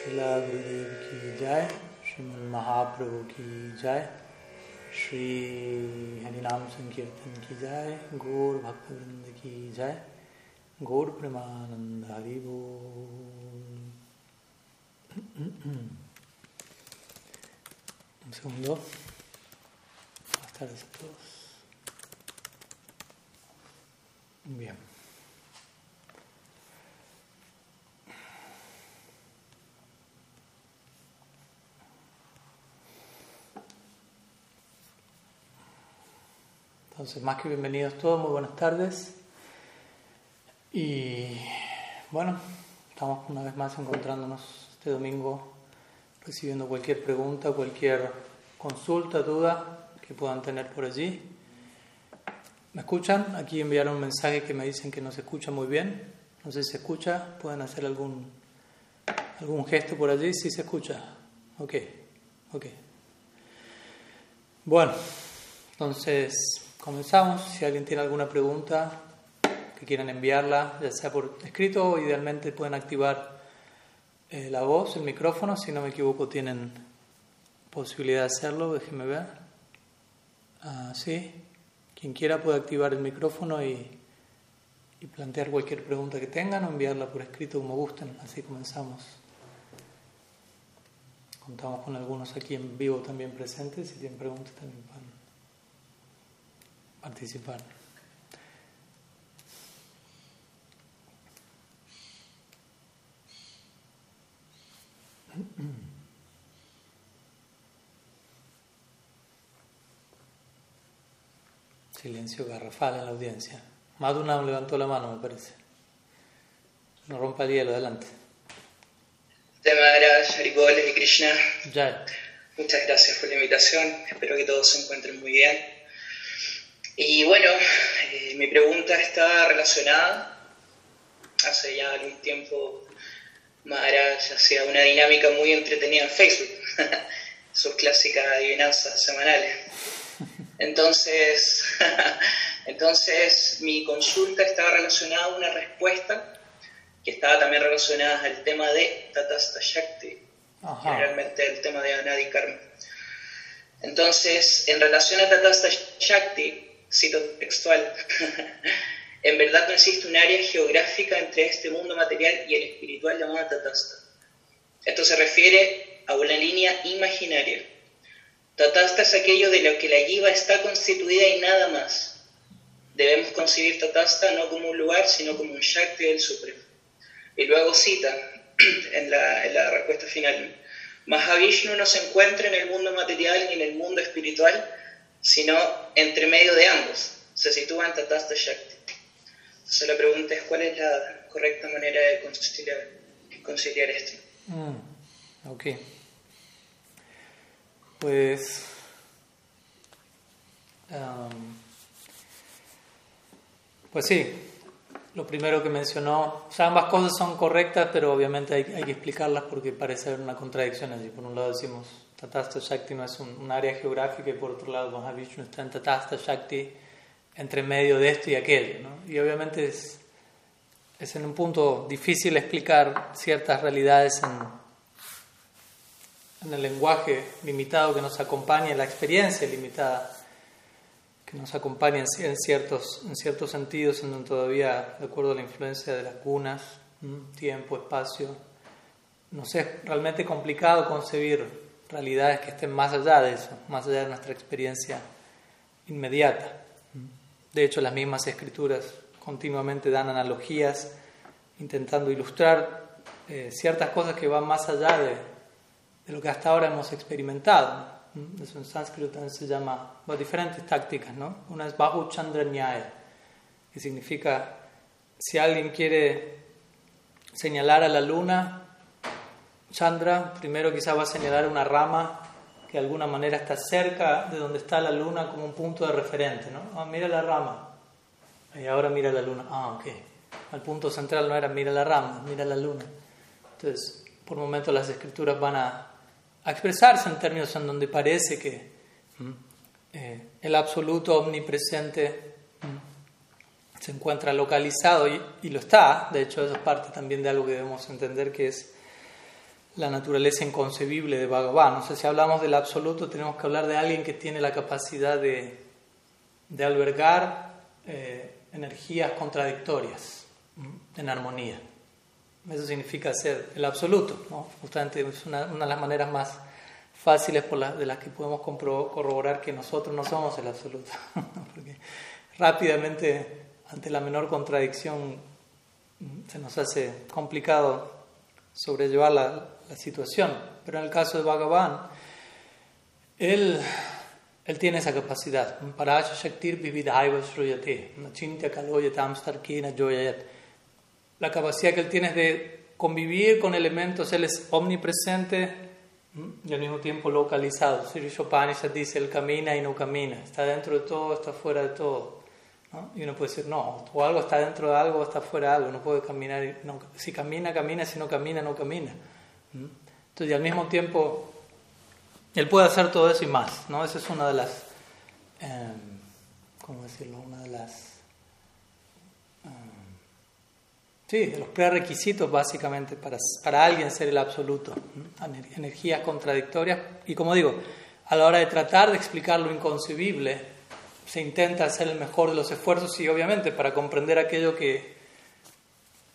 शिला गुरुदेव की जय श्रीमन महाप्रभु की जय श्री हरिनाम संकीर्तन की जय गौर भक्तवृंद की जय गौर प्रेमानंद Hari Un segundo. Buenas tardes a todos. Bien. Entonces, más que bienvenidos todos, muy buenas tardes. Y bueno, estamos una vez más encontrándonos este domingo, recibiendo cualquier pregunta, cualquier consulta, duda que puedan tener por allí. ¿Me escuchan? Aquí enviaron un mensaje que me dicen que no se escucha muy bien. No sé si se escucha. ¿Pueden hacer algún, algún gesto por allí? Sí se escucha. Ok, ok. Bueno, entonces comenzamos. Si alguien tiene alguna pregunta que quieran enviarla, ya sea por escrito idealmente pueden activar eh, la voz, el micrófono. Si no me equivoco, tienen posibilidad de hacerlo. Déjenme ver. Ah, sí. Quien quiera puede activar el micrófono y, y plantear cualquier pregunta que tengan o enviarla por escrito como gusten. Así comenzamos. Contamos con algunos aquí en vivo también presentes. Si tienen preguntas también participar. Silencio garrafal en la audiencia. Madhunam levantó la mano, me parece. No rompa el hielo, adelante. De Krishna. Muchas gracias por la invitación. Espero que todos se encuentren muy bien. Y bueno, eh, mi pregunta está relacionada. Hace ya algún tiempo Maharaj hacía una dinámica muy entretenida en Facebook. Sus clásicas adivinanzas semanales. Entonces, entonces mi consulta estaba relacionada a una respuesta que estaba también relacionada al tema de Tatasta Shakti, Ajá. realmente el tema de Anadi Karma. Entonces, en relación a Tatasta Shakti, cito textual, en verdad no existe un área geográfica entre este mundo material y el espiritual llamada Tatasta. Esto se refiere a una línea imaginaria. Tatasta es aquello de lo que la yiva está constituida y nada más. Debemos concebir Tatasta no como un lugar, sino como un Shakti del Supremo. Y luego cita en la, en la respuesta final, Mahavishnu no se encuentra en el mundo material ni en el mundo espiritual, sino entre medio de ambos. Se sitúa en Tatasta Shakti. Entonces la pregunta es cuál es la correcta manera de conciliar, conciliar esto. Mm, ok. Pues. pues sí, lo primero que mencionó, o ambas cosas son correctas, pero obviamente hay, hay que explicarlas porque parece haber una contradicción allí. Por un lado decimos, Tatasta Shakti no es un, un área geográfica y por otro lado Mahavishnu está en Tatasta Shakti entre medio de esto y aquello, ¿no? Y obviamente es, es en un punto difícil explicar ciertas realidades en, en el lenguaje limitado que nos acompaña, la experiencia limitada que nos acompaña en, en ciertos, en ciertos sentidos, en donde todavía, de acuerdo a la influencia de las gunas, ¿m? tiempo, espacio, nos es realmente complicado concebir realidades que estén más allá de eso, más allá de nuestra experiencia inmediata. De hecho, las mismas escrituras continuamente dan analogías intentando ilustrar eh, ciertas cosas que van más allá de, de lo que hasta ahora hemos experimentado. Eso en sánscrito también se llama bueno, diferentes tácticas, ¿no? Una es Bahu Chandra Nyaya, que significa si alguien quiere señalar a la luna, Chandra primero quizá va a señalar una rama que de alguna manera está cerca de donde está la luna como un punto de referente, ¿no? Ah, mira la rama. Y ahora mira la luna. Ah, ok. El punto central no era mira la rama, mira la luna. Entonces, por momentos las escrituras van a, a expresarse en términos en donde parece que ¿m? eh, el absoluto omnipresente ¿m? se encuentra localizado y, y lo está. De hecho, eso es parte también de algo que debemos entender que es la naturaleza inconcebible de Bhagavan. O si hablamos del absoluto, tenemos que hablar de alguien que tiene la capacidad de, de albergar eh, energías contradictorias en armonía. Eso significa ser el absoluto. ¿no? Justamente es una, de las maneras más fáciles de las que podemos corroborar que nosotros no somos el absoluto. Porque rápidamente, ante la menor contradicción, se nos hace complicado sobrellevar la, situación. Pero en el caso de Bhagavan, él, él tiene esa capacidad. La capacidad que él tiene es de convivir con elementos, él es omnipresente y al mismo tiempo localizado. Sri Upanishad dice, él camina y no camina, está dentro de todo, está fuera de todo. Y uno puede decir, no, o algo está dentro de algo o está fuera de algo, no puede caminar, no, si camina, camina, si no camina, no camina. Entonces, y al mismo tiempo, él puede hacer todo eso y más, ¿no? Esa es una de las, eh, ¿cómo decirlo? Una de las, em, sí, de los prerequisitos básicamente para, para alguien ser el absoluto, energías contradictorias. Y como digo, a la hora de tratar de explicar lo inconcebible, se intenta hacer el mejor de los esfuerzos y obviamente para comprender aquello que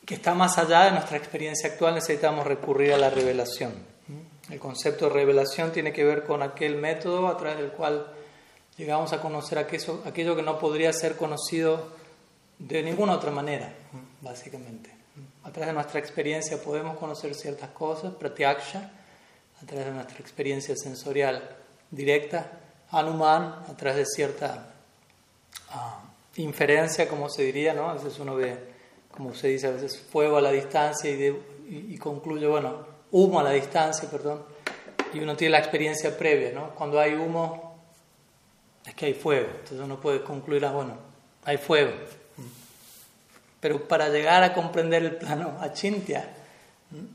que está más allá de nuestra experiencia actual, necesitamos recurrir a la revelación. El concepto de revelación tiene que ver con aquel método a través del cual llegamos a conocer aquello, aquello que no podría ser conocido de ninguna otra manera, básicamente. A través de nuestra experiencia podemos conocer ciertas cosas, pratyaksha, a través de nuestra experiencia sensorial directa, anuman, a través de cierta ah, inferencia, como se diría, ¿no? A veces uno ve como se dice a veces, fuego a la distancia y, y, concluye, bueno, humo a la distancia, perdón, y uno tiene la experiencia previa, ¿no? Cuando hay humo, es que hay fuego, entonces uno puede concluir, ah, bueno, hay fuego. Pero para llegar a comprender el plano achintya,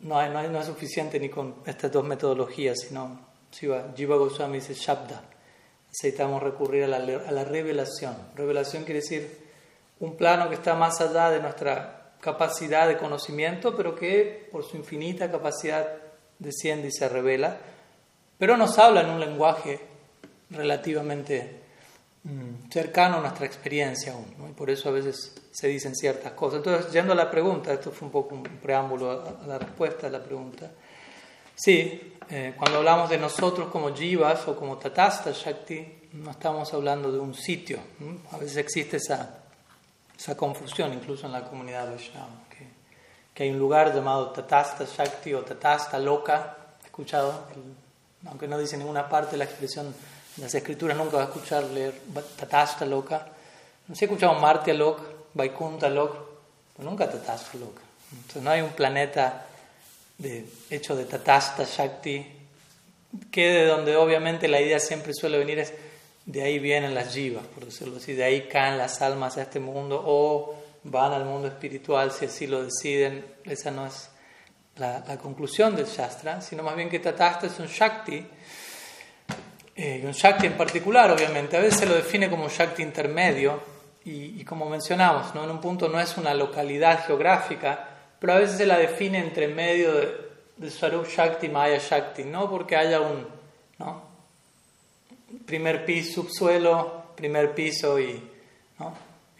no, hay, no, hay, no es suficiente ni con estas dos metodologías, sino Jiva Goswami dice Shabda. Necesitamos recurrir a la, a la revelación. Revelación quiere decir un plano que está más allá de nuestra capacidad de conocimiento, pero que por su infinita capacidad desciende y se revela, pero nos habla en un lenguaje relativamente mm, cercano a nuestra experiencia aún, y por eso a veces se dicen ciertas cosas. Entonces, yendo a la pregunta, esto fue un poco un preámbulo a, la respuesta a la pregunta. Sí, eh, cuando hablamos de nosotros como jivas o como tatasta shakti, no estamos hablando de un sitio. A veces existe esa esa confusión incluso en la comunidad Vaishnava, que, hay un lugar llamado Tatasta Shakti o Tatasta Loka, ¿he escuchado? aunque no dice ninguna parte la expresión en las escrituras, nunca va a escuchar leer Tatasta Loka. No sé, he escuchado Martya Lok, Vaikunta Lok, pero nunca Tatasta Loka. Entonces no hay un planeta de, hecho de Tatasta Shakti, que de donde obviamente la idea siempre suele venir es de ahí vienen las jivas, por decirlo así, de ahí caen las almas a este mundo o van al mundo espiritual si así lo deciden. Esa no es la, conclusión del Shastra, sino más bien que Tatasta es un Shakti, eh, y un Shakti en particular, obviamente. A veces se lo define como un Shakti intermedio, y, como mencionamos, ¿no? en un punto no es una localidad geográfica, pero a veces se la define entre medio de, de Swarup Shakti Maya Shakti, no porque haya un. ¿no? primer piso, subsuelo, primer piso y,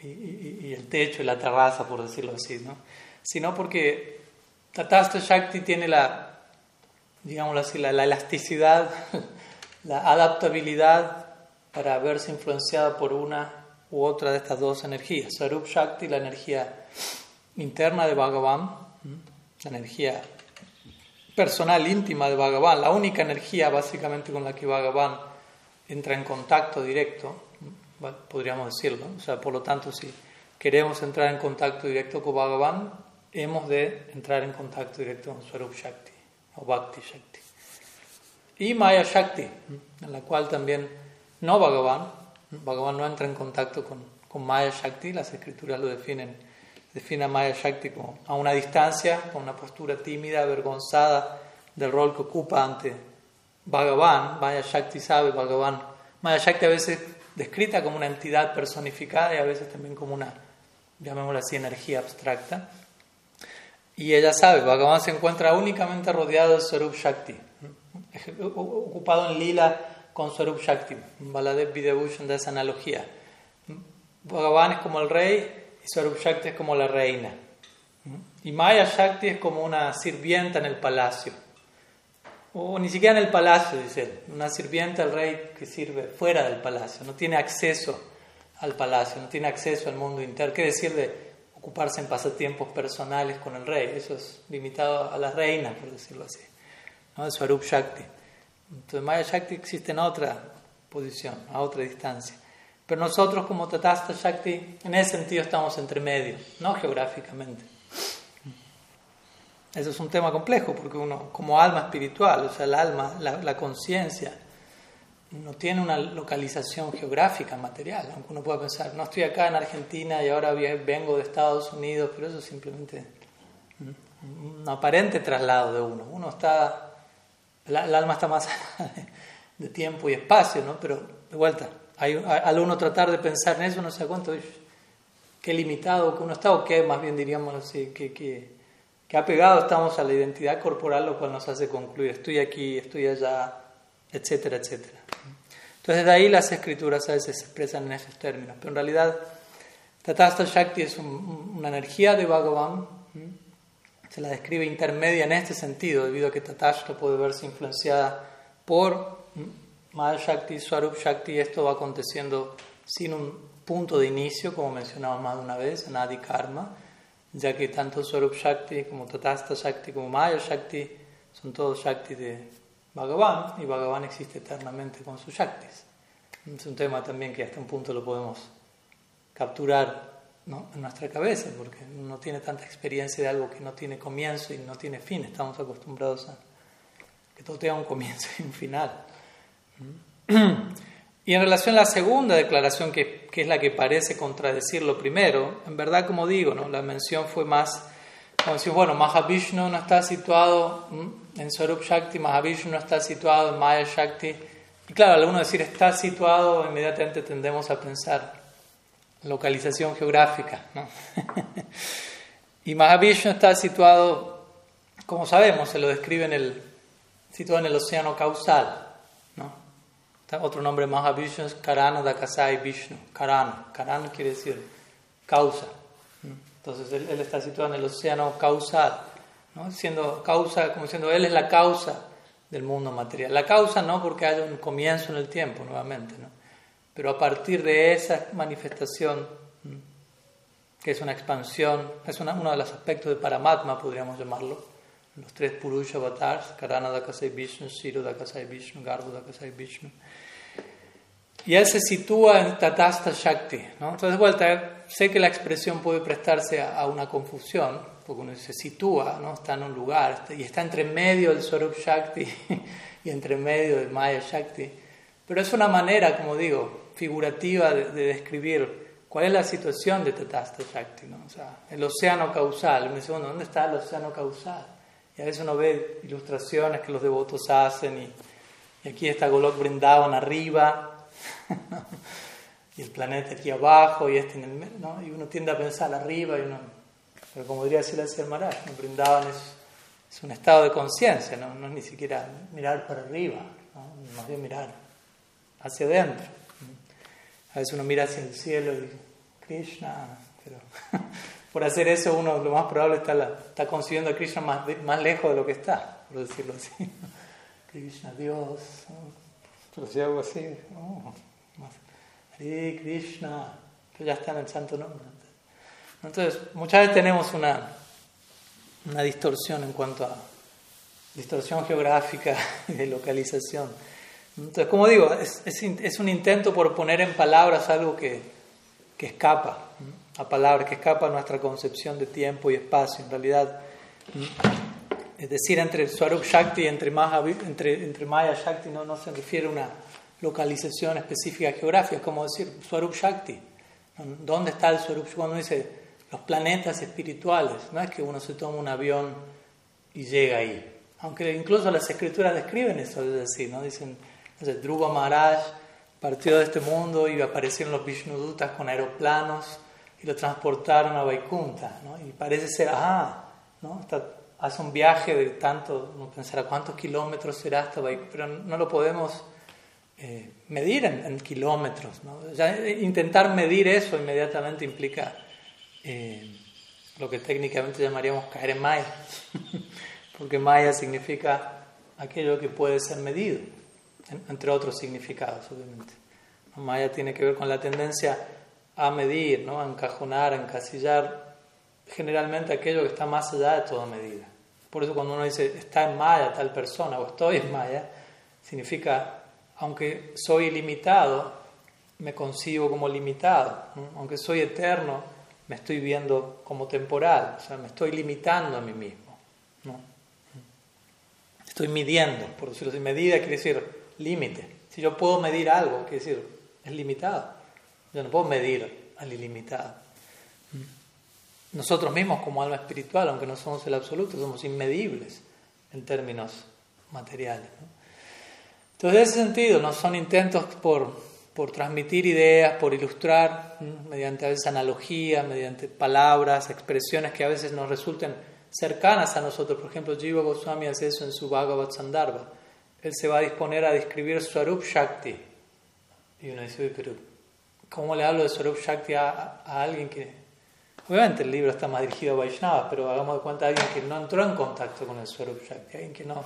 el techo y la terraza, por decirlo así, ¿no? sino porque Tatasta Shakti tiene la, digámoslo así, la, elasticidad, la adaptabilidad para verse influenciada por una u otra de estas dos energías. Sarup Shakti, la energía interna de Bhagavan, la energía personal, íntima de Bhagavan, la única energía básicamente con la que Bhagavan entra en contacto directo, podríamos decirlo. O sea, por lo tanto, si queremos entrar en contacto directo con Bhagavan, hemos de entrar en contacto directo con Swarup Shakti o Bhakti Shakti. Y Maya Shakti, en la cual también no Bhagavan, Bhagavan no entra en contacto con, con Maya Shakti, las escrituras lo definen, define a Maya Shakti como a una distancia, con una postura tímida, avergonzada del rol que ocupa ante Bhagavan, Maya Shakti sabe Bhagavan. Maya Shakti a veces descrita como una entidad personificada y a veces también como una, llamémosla así, energía abstracta. Y ella sabe, Bhagavan se encuentra únicamente rodeado de Swarup Shakti, ocupado en lila con Swarup Shakti. Baladev Videbhushan de esa analogía. Bhagavan es como el rey y Swarup Shakti es como la reina. Y Maya Shakti es como una sirvienta en el palacio. O ni siquiera en el palacio, dice él. Una sirvienta del rey que sirve fuera del palacio. No tiene acceso al palacio, no tiene acceso al mundo interno. ¿Qué decir de ocuparse en pasatiempos personales con el rey? Eso es limitado a la reina, por decirlo así. ¿no? Shakti. Entonces Maya Shakti existe en otra posición, a otra distancia. Pero nosotros como Tatasta Shakti, en ese sentido estamos entre medio, no geográficamente. Eso es un tema complejo porque uno, como alma espiritual, o sea, el alma, la, conciencia, no tiene una localización geográfica material. Aunque uno pueda pensar, no estoy acá en Argentina y ahora vengo de Estados Unidos, pero eso es simplemente un aparente traslado de uno. Uno está, el, alma está más de tiempo y espacio, ¿no? Pero de vuelta, hay, al uno tratar de pensar en eso, no sé cuánto, qué limitado que uno está, o qué más bien diríamos así, que, que que apegado estamos a la identidad corporal, lo cual nos hace concluir, estoy aquí, estoy allá, etcétera, etcétera. Entonces de ahí las escrituras a veces se expresan en esos términos, pero en realidad Tatasta Shakti es una energía de Bhagavan, se la describe intermedia en este sentido, debido a que Tatasta puede verse influenciada por Maya Shakti, Swarup Shakti, esto va aconteciendo sin un punto de inicio, como mencionamos más de una vez, Adi Karma, ya que tanto Swarup Shakti como Tatasta Shakti como Maya Shakti son todos Shakti de Bhagavan y Bhagavan existe eternamente con sus Shaktis. Es un tema también que hasta un punto lo podemos capturar en nuestra cabeza porque no tiene tanta experiencia de algo que no tiene comienzo y no tiene fin. Estamos acostumbrados a que todo tenga un comienzo y un final. Y en relación a la segunda declaración, que, que, es la que parece contradecir lo primero, en verdad, como digo, ¿no? la mención fue más, como decir, bueno, Mahavishnu no está situado en Swarup Shakti, Mahavishnu no está situado en Maya Shakti. Y claro, al uno decir está situado, inmediatamente tendemos a pensar localización geográfica. ¿no? y Mahavishnu está situado, como sabemos, se lo describe en el, situado en el océano causal. Otro nombre Mahavishnu es Karana Dakasai Vishnu. Karana. Karana quiere decir causa. Entonces él, está situado en el océano causal, ¿no? siendo causa, como diciendo él es la causa del mundo material. La causa no porque haya un comienzo en el tiempo nuevamente, ¿no? pero a partir de esa manifestación, que es una expansión, es una, uno de los aspectos de Paramatma, podríamos llamarlo, los tres Purusha avatars, Karana Dakasai Vishnu, Siru Dakasai Vishnu, Garbo Dakasai Vishnu. Y él se sitúa en Tatasta Shakti. ¿no? Entonces, de vuelta, sé que la expresión puede prestarse a, una confusión, porque uno se sitúa, ¿no? está en un lugar, y está entre medio del Swarup Shakti y entre medio del Maya Shakti. Pero es una manera, como digo, figurativa de, describir cuál es la situación de Tatasta Shakti. ¿no? O sea, el océano causal. Uno dice, ¿dónde está el océano causal? A veces uno ve ilustraciones que los devotos hacen y, y aquí está Golok Brindavan arriba y el planeta aquí abajo y este en el medio, ¿no? Y uno tiende a pensar arriba y pero como diría Silas Maharaj, no brindaban es, es un estado de conciencia, ¿no? no es ni siquiera mirar para arriba, más bien mirar hacia adentro. A veces uno mira hacia el cielo y Krishna, pero por hacer eso uno lo más probable está, la, está consiguiendo a Krishna más, lejos de lo que está, por decirlo así. Krishna, Dios, pero si algo así, oh, Krishna, pero ya está en el santo nombre. Entonces, muchas veces tenemos una, distorsión en cuanto a distorsión geográfica de localización. Entonces, como digo, es, un intento por poner en palabras algo que escapa a palabras, que escapa a nuestra concepción de tiempo y espacio. En realidad, es decir, entre Swarup Shakti y entre, entre, entre Maya Shakti no, no se refiere a una localización específica geográfica, es como decir Swarup Shakti. ¿Dónde está el Swarup Shakti? Cuando dice los planetas espirituales, no es que uno se toma un avión y llega ahí. Aunque incluso las escrituras describen eso, es decir, ¿no? dicen, Maharaj partió de este mundo y aparecieron los Vishnudutas con aeroplanos y lo transportaron a Vaikunta. ¿no? Y parece ser, ah, ¿no? Está, hace un viaje de tanto, no pensará cuántos kilómetros será hasta pero no lo podemos eh, medir en, kilómetros. ¿no? Eh, intentar medir eso inmediatamente implica eh, lo que técnicamente llamaríamos caer en Maya, porque Maya significa aquello que puede ser medido, entre otros significados, obviamente. Maya tiene que ver con la tendencia a medir, ¿no? a encajonar, a encasillar generalmente aquello que está más allá de toda medida. Por eso cuando uno dice está en Maya tal persona o estoy en Maya, significa, aunque soy ilimitado, me concibo como limitado. Aunque soy eterno, me estoy viendo como temporal. O sea, me estoy limitando a mí mismo. Estoy midiendo, por decirlo así. Medida quiere decir límite. Si yo puedo medir algo, quiere decir, es limitado. Yo no puedo medir al ilimitado. Nosotros mismos como alma espiritual, aunque no somos el absoluto, somos inmedibles en términos materiales. Entonces, en ese sentido, no son intentos por, por transmitir ideas, por ilustrar, mediante a veces analogías, mediante palabras, expresiones que a veces nos resulten cercanas a nosotros. Por ejemplo, Jiva Goswami hace eso en su Bhagavad Sandarbha. Él se va a disponer a describir Swarup Shakti. Y uno dice, pero ¿cómo le hablo de Swarup Shakti a, alguien que... Obviamente el libro está más dirigido a Vaishnavas, pero hagamos de cuenta a alguien que no entró en contacto con el Swarup Shakti, alguien que no,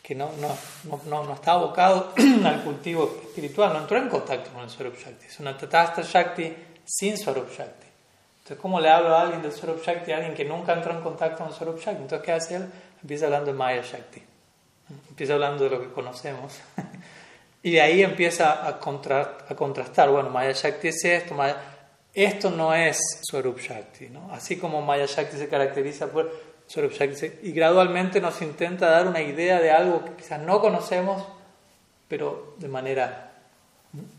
que no, no, no, no está abocado al cultivo espiritual, no entró en contacto con el Swarup Shakti. Es una Tatasta Shakti sin Swarup Shakti. Entonces, ¿cómo le hablo a alguien del Swarup Shakti, a alguien que nunca entró en contacto con el Swarup Shakti? Entonces, ¿qué hace él? Empieza hablando de Maya Shakti. Empieza hablando de lo que conocemos. y de ahí empieza a, a contrastar. Bueno, Maya Shakti es esto, esto no es Swarup Shakti. ¿no? Así como Maya Shakti se caracteriza por Swarup Shakti. Y gradualmente nos intenta dar una idea de algo que quizás no conocemos, pero de manera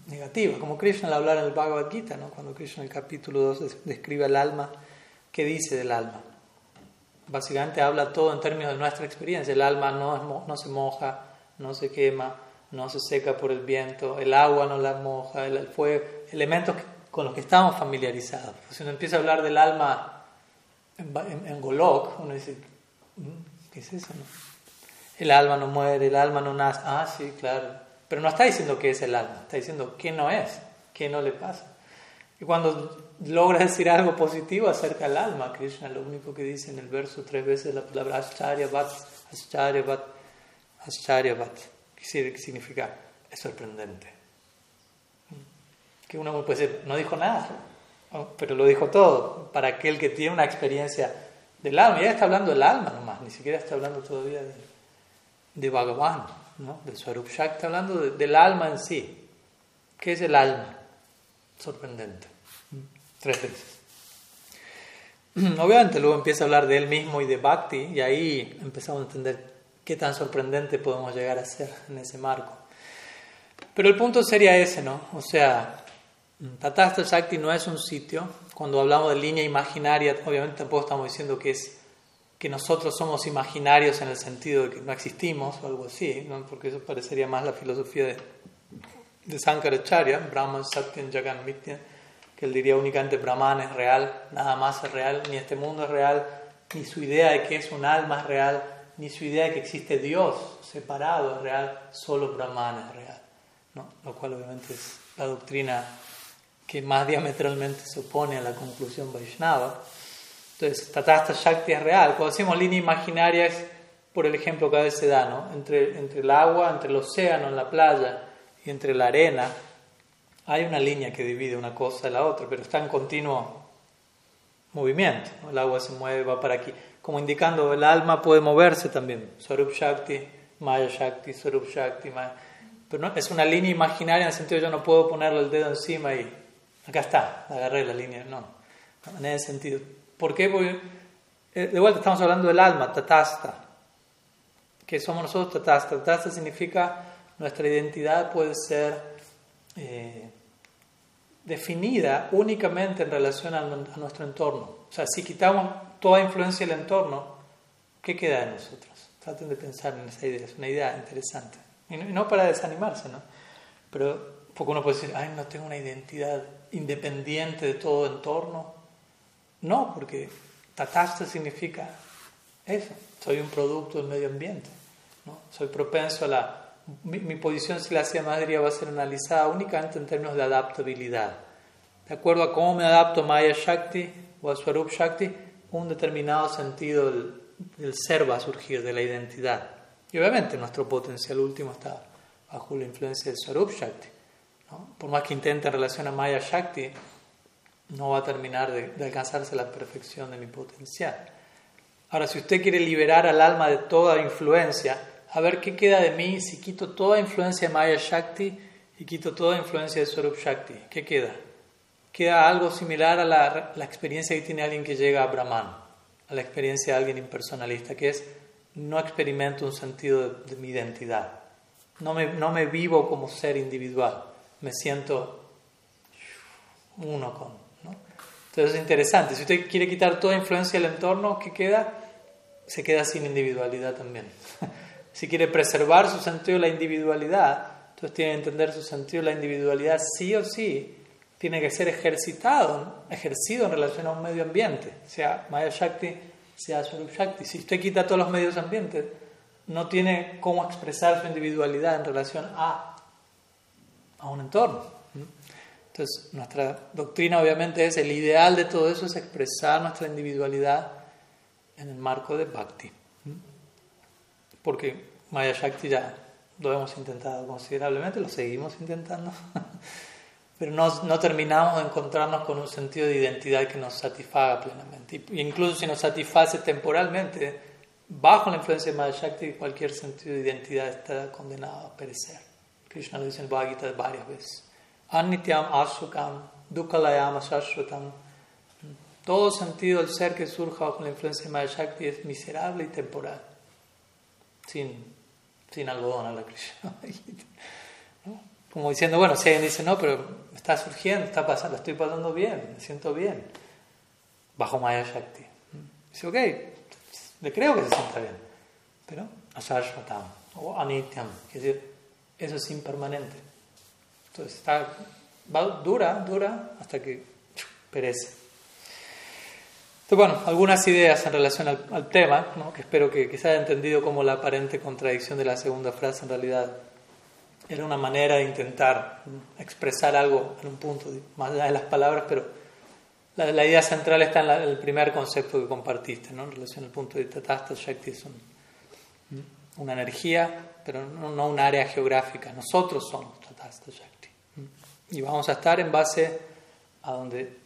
negativa, como Krishna al hablar en el Bhagavad Gita, ¿no? cuando Krishna en el capítulo 2 describe el alma, ¿qué dice del alma? Básicamente habla todo en términos de nuestra experiencia. El alma no se moja, no se quema, no se seca por el viento, el agua no la moja, el, fuego, elementos con los que estamos familiarizados. Si uno empieza a hablar del alma en, en, Golok, uno dice, mm, ¿qué es eso? El alma no muere, el alma no nace. Ah, sí, claro pero no está diciendo qué es el alma, está diciendo qué no es, qué no le pasa. Y cuando logra decir algo positivo acerca del alma, Krishna lo único que dice en el verso tres veces la palabra Ascharyavat, Ascharyavat, Ascharyavat, significa es sorprendente. Que uno puede decir, no dijo nada, pero lo dijo todo, para aquel que tiene una experiencia del alma. Ya está hablando del alma nomás, ni siquiera está hablando todavía de, de Bhagavan. ¿no? del Swarup Shakti, hablando del alma en sí. ¿Qué es el alma? Sorprendente. Tres veces. Obviamente luego empieza a hablar de él mismo y de Bhakti y ahí empezamos a entender qué tan sorprendente podemos llegar a ser en ese marco. Pero el punto sería ese, ¿no? O sea, Tatasta Shakti no es un sitio. Cuando hablamos de línea imaginaria, obviamente tampoco estamos diciendo que es que nosotros somos imaginarios en el sentido de que no existimos o algo así, porque eso parecería más la filosofía de, de Sankaracharya, Brahman, Satyam, Jagan, Mitya, que él diría únicamente Brahman es real, nada más es real, ni este mundo es real, ni su idea de que es un alma es real, ni su idea de que existe Dios separado es real, solo Brahman es real. ¿no? Lo cual obviamente es la doctrina que más diametralmente se opone a la conclusión Vaishnava. Entonces, Tatasta Shakti es real. Cuando hacemos línea imaginaria es por el ejemplo que a veces se da, ¿no? Entre, entre el agua, entre el océano, en la playa y entre la arena, hay una línea que divide una cosa de la otra, pero está en continuo movimiento. El agua se mueve, va para aquí. Como indicando, el alma puede moverse también. Swarup Shakti, Maya Shakti, Swarup Shakti, Maya. Pero no, es una línea imaginaria en el sentido de yo no puedo ponerle el dedo encima y acá está, agarré la línea. No, en ese sentido ¿Por qué? Porque eh, de vuelta estamos hablando del alma, tatasta. que somos nosotros tatasta? Tatasta significa nuestra identidad puede ser eh, definida únicamente en relación a, nuestro entorno. O sea, si quitamos toda influencia del entorno, ¿qué queda de nosotros? Traten de pensar en esa idea, es una idea interesante. Y no, para desanimarse, ¿no? Pero porque uno puede decir, ay, no tengo una identidad independiente de todo entorno. No, porque tatasta significa Eso, soy un producto del medio ambiente. ¿no? Soy propenso a la... Mi, posición si la hacía Madrid va a ser analizada únicamente en términos de adaptabilidad. De acuerdo a cómo me adapto a Maya Shakti o a Swarup Shakti, un determinado sentido del, del ser va a surgir, de la identidad. Y obviamente nuestro potencial último está bajo la influencia del Swarup Shakti. Por más que intente en relación a Maya Shakti, no va a terminar de, alcanzarse la perfección de mi potencial. Ahora, si usted quiere liberar al alma de toda influencia, a ver qué queda de mí si quito toda influencia de Maya Shakti y quito toda influencia de Swarup Shakti. ¿Qué queda? Queda algo similar a la, experiencia que tiene alguien que llega a Brahman, a la experiencia de alguien impersonalista, que es no experimento un sentido de, mi identidad. No me, no me vivo como ser individual, me siento uno con entonces es interesante. Si usted quiere quitar toda influencia del entorno, ¿qué queda? Se queda sin individualidad también. si quiere preservar su sentido de la individualidad, entonces tiene que entender su sentido de la individualidad sí o sí. Tiene que ser ejercitado, ejercido en relación a un medio ambiente, sea Maya Shakti, sea Swarup Shakti. Si usted quita todos los medios ambientes, no tiene cómo expresar su individualidad en relación a, a un entorno. Entonces, nuestra doctrina obviamente es, el ideal de todo eso es expresar nuestra individualidad en el marco de Bhakti. Porque Maya Shakti ya lo hemos intentado considerablemente, lo seguimos intentando, pero no, no, terminamos de encontrarnos con un sentido de identidad que nos satisfaga plenamente. Y incluso si nos satisface temporalmente, bajo la influencia de Maya Shakti, cualquier sentido de identidad está condenado a perecer. Krishna lo dice en Bhagavad Gita varias veces. Anityam asukam, dukalayam asashrutam. Todo sentido del ser que surja bajo la influencia de Maya Shakti es miserable y temporal. Sin, sin algodón a la Krishna. Como diciendo, bueno, si alguien dice, no, pero está surgiendo, está pasando, estoy pasando bien, me siento bien. Bajo Maya Shakti. Dice, ok, le creo que se sienta bien. Pero asashrutam o anityam, es decir, eso es impermanente. Entonces está, dura, dura hasta que perece. Entonces, bueno, algunas ideas en relación al, tema, que espero que, se haya entendido como la aparente contradicción de la segunda frase en realidad era una manera de intentar expresar algo en un punto, más allá de las palabras, pero la, idea central está en, el primer concepto que compartiste, ¿no? en relación al punto de Tatasta Shakti, es una energía, pero no, un área geográfica. Nosotros somos Tatasta Shakti. Y vamos a estar en base a donde,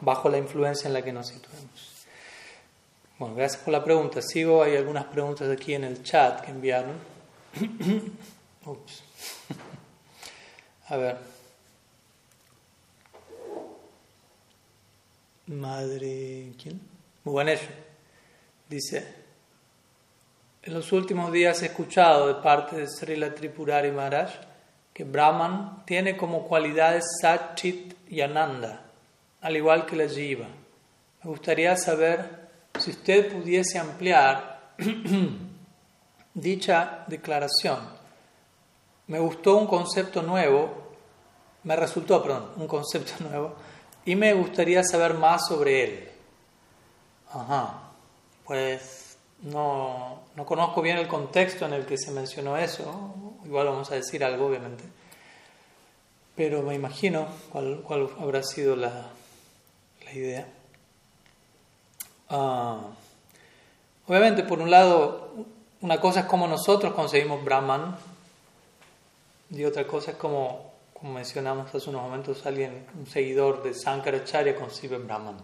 bajo la influencia en la que nos situemos. Bueno, gracias por la pregunta. Sigo, hay algunas preguntas aquí en el chat que enviaron. Ups. A ver. Madre, ¿quién? Muganeshu. Dice, en los últimos días he escuchado de parte de Srila Tripurari Maharaj que Brahman tiene como cualidades Satchit y Ananda, al igual que la Jiva. Me gustaría saber si usted pudiese ampliar dicha declaración. Me gustó un concepto nuevo, me resultó, perdón, un concepto nuevo, y me gustaría saber más sobre él. Ajá, pues no, no conozco bien el contexto en el que se mencionó eso, igual vamos a decir algo, obviamente. Pero me imagino cuál, cuál habrá sido la, la idea. Ah, obviamente, por un lado, una cosa es cómo nosotros conseguimos Brahman, y otra cosa es como, como mencionamos hace unos momentos, alguien, un seguidor de Sankaracharya concibe Brahman.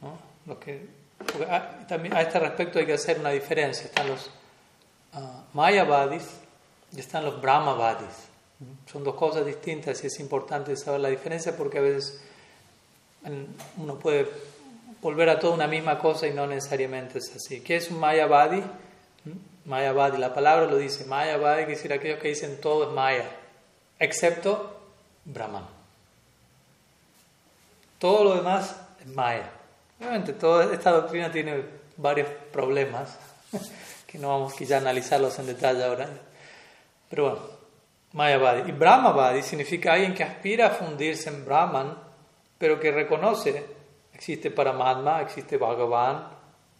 ¿no? Lo que, a, también a este respecto hay que hacer una diferencia. Están los uh, Mayavadis, y están los Brahmavadis. Son dos cosas distintas y es importante saber la diferencia porque a veces uno puede volver a toda una misma cosa y no necesariamente es así. ¿Qué es un Mayavadi? Mayavadi, la palabra lo dice. Mayavadi quiere decir aquellos que dicen todo es Maya, excepto Brahman. Todo lo demás es Maya. Obviamente, toda esta doctrina tiene varios problemas que no vamos quizá a analizarlos en detalle ahora. Pero bueno, Mayavadi. Y Brahmavadi significa alguien que aspira a fundirse en Brahman, pero que reconoce, existe Paramatma, existe Bhagavan,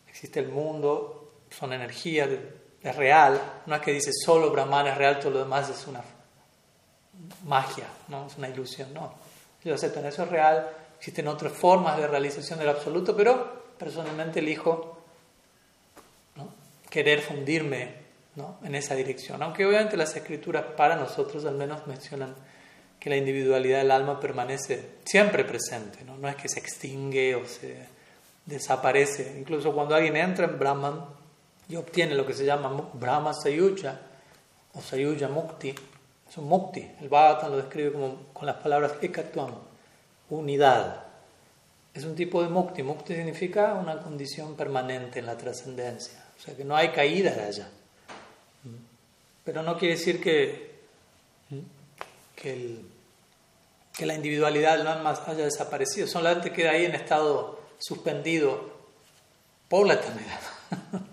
existe el mundo, son energía, es real, no es que dice solo Brahman es real, todo lo demás es una magia, ¿no? es una ilusión, no. Yo aceptan eso es real, existen otras formas de realización del absoluto, pero personalmente elijo querer fundirme en esa dirección, aunque obviamente las escrituras para nosotros al menos mencionan que la individualidad del alma permanece siempre presente, no, no es que se extingue o se desaparece, incluso cuando alguien entra en Brahman y obtiene lo que se llama Brahma Sayuja o Sayuja Mukti, es un mukti. El Bhagavatam lo describe como, con las palabras ekatvam, unidad. Es un tipo de mukti. Mukti significa una condición permanente en la trascendencia. O sea, que no hay caída de allá. Pero no quiere decir que, que, que la individualidad del haya desaparecido. Solamente queda ahí en estado suspendido por la eternidad.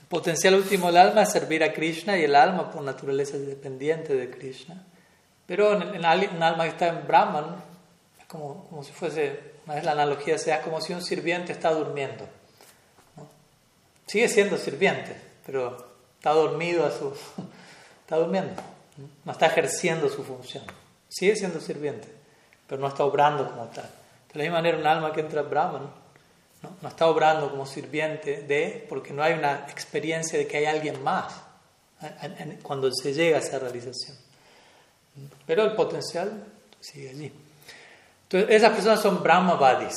El potencial último del alma es servir a Krishna y el alma por naturaleza es dependiente de Krishna. Pero en, un alma que está en Brahman, es como, como si fuese, una vez la analogía sea como si un sirviente está durmiendo. Sigue siendo sirviente, pero está dormido a su... está durmiendo, no está ejerciendo su función. Sigue siendo sirviente, pero no está obrando como tal. De la misma manera, un alma que entra en Brahman ¿no? está obrando como sirviente de, porque no hay una experiencia de que hay alguien más cuando se llega a esa realización. Pero el potencial sigue allí. Entonces, esas personas son Brahmavadis.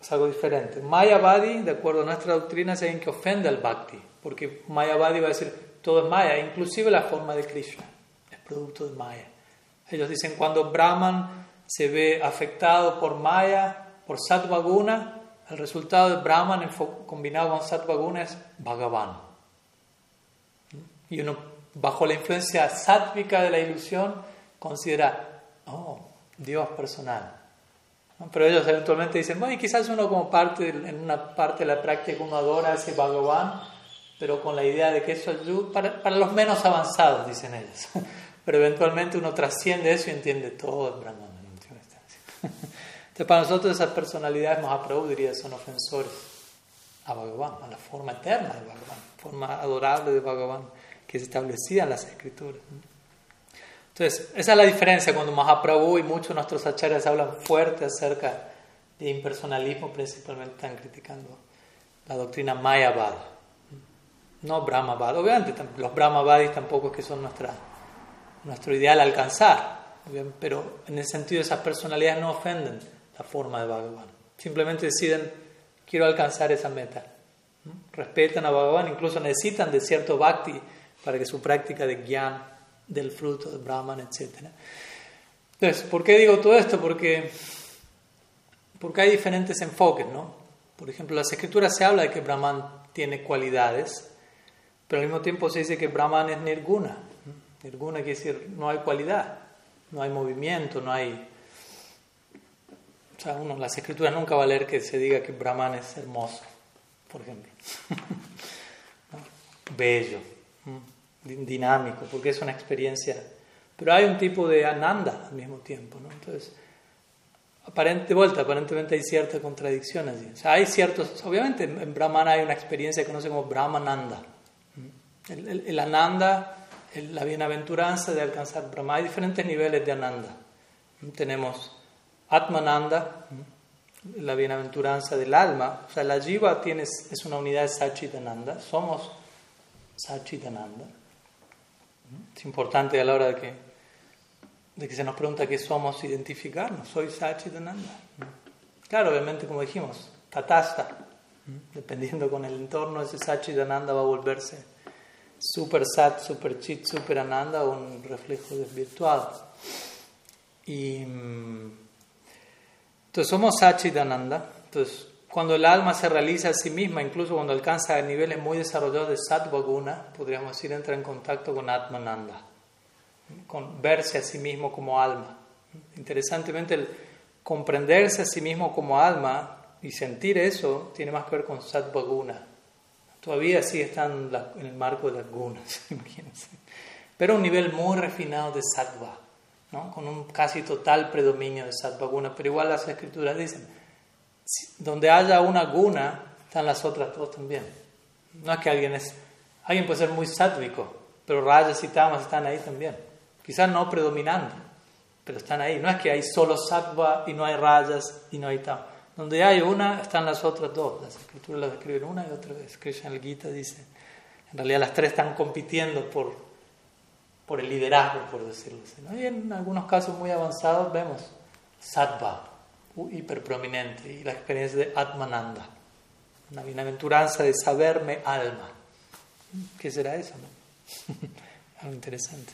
Es algo diferente. Mayavadi, de acuerdo a nuestra doctrina, es alguien que ofende al Bhakti. Porque Mayavadi va a decir, todo es Maya, inclusive la forma de Krishna. Es producto de Maya. Ellos dicen, cuando Brahman se ve afectado por Maya, por Satvaguna, el resultado de Brahman combinado con Satvaguna es Bhagavan. Y uno, bajo la influencia sátvica de la ilusión, considera, oh, Dios personal. Pero ellos eventualmente dicen, bueno, quizás uno como parte, en una parte de la práctica uno adora a ese Bhagavan, pero con la idea de que eso ayuda, para, para los menos avanzados, dicen ellos. Pero eventualmente uno trasciende eso y entiende todo el Brahman. Entonces, para nosotros esas personalidades Mahaprabhu diría son ofensores a Bhagavan, a la forma eterna de Bhagavan, forma adorable de Bhagavan que es establecida en las escrituras. Entonces, esa es la diferencia cuando Mahaprabhu y muchos de nuestros acharyas hablan fuerte acerca de impersonalismo, principalmente están criticando la doctrina Mayavad, no Brahmavad. Obviamente, los Brahmavadis tampoco es que son nuestra, nuestro ideal alcanzar, pero en el sentido de esas personalidades no ofenden la forma de Bhagavan. Simplemente deciden, quiero alcanzar esa meta. Respetan a Bhagavan, incluso necesitan de cierto bhakti para que su práctica de gyan, del fruto de Brahman, etc. Entonces, ¿por qué digo todo esto? Porque, porque hay diferentes enfoques, ¿no? Por ejemplo, las escrituras se habla de que Brahman tiene cualidades, pero al mismo tiempo se dice que Brahman es nirguna. Nirguna quiere decir no hay cualidad, no hay movimiento, no hay o sea, uno las escrituras nunca va a leer que se diga que Brahman es hermoso, por ejemplo. Bello, dinámico, porque es una experiencia. Pero hay un tipo de ananda al mismo tiempo, ¿no? Entonces, aparente, vuelta, aparentemente hay cierta contradicción allí. O sea, hay ciertos, obviamente en Brahman hay una experiencia que conoce como Brahmananda. El, el, el ananda, la bienaventuranza de alcanzar Brahman. Hay diferentes niveles de ananda. Tenemos Atmananda, la bienaventuranza del alma, o sea, la jiva tiene, es una unidad de Sachitananda, somos Sachitananda. Es importante a la hora de que, de que se nos pregunta qué somos identificarnos, soy Sachitananda. Claro, obviamente, como dijimos, Tatasta, dependiendo con el entorno, ese Sachitananda va a volverse super sat, super chit, super ananda o un reflejo desvirtuado. Y mm, entonces somos Sachidananda. Entonces, cuando el alma se realiza a sí misma, incluso cuando alcanza niveles muy desarrollados de Sattva Guna, podríamos decir, entra en contacto con Atmananda, con verse a sí mismo como alma. Interesantemente, el comprenderse a sí mismo como alma y sentir eso tiene más que ver con Sattva Guna. Todavía sí están en el marco de las gunas, imagínense. Pero un nivel muy refinado de Sattva con un casi total predominio de sattva guna, pero igual las escrituras dicen, donde haya una guna, están las otras dos también. No es que alguien es, alguien puede ser muy sádvico, pero rayas y tamas están ahí también. Quizás no predominando, pero están ahí. No es que hay solo sattva y no hay rayas y no hay tamas. Donde hay una, están las otras dos. Las escrituras las describen una y otra vez. Krishna el Gita dice, en realidad las tres están compitiendo por, por el liderazgo, por decirlo así. Y en algunos casos muy avanzados vemos sattva, hiperprominente, y la experiencia de Atmananda, una bienaventuranza de saberme alma. ¿Qué será eso? Algo interesante.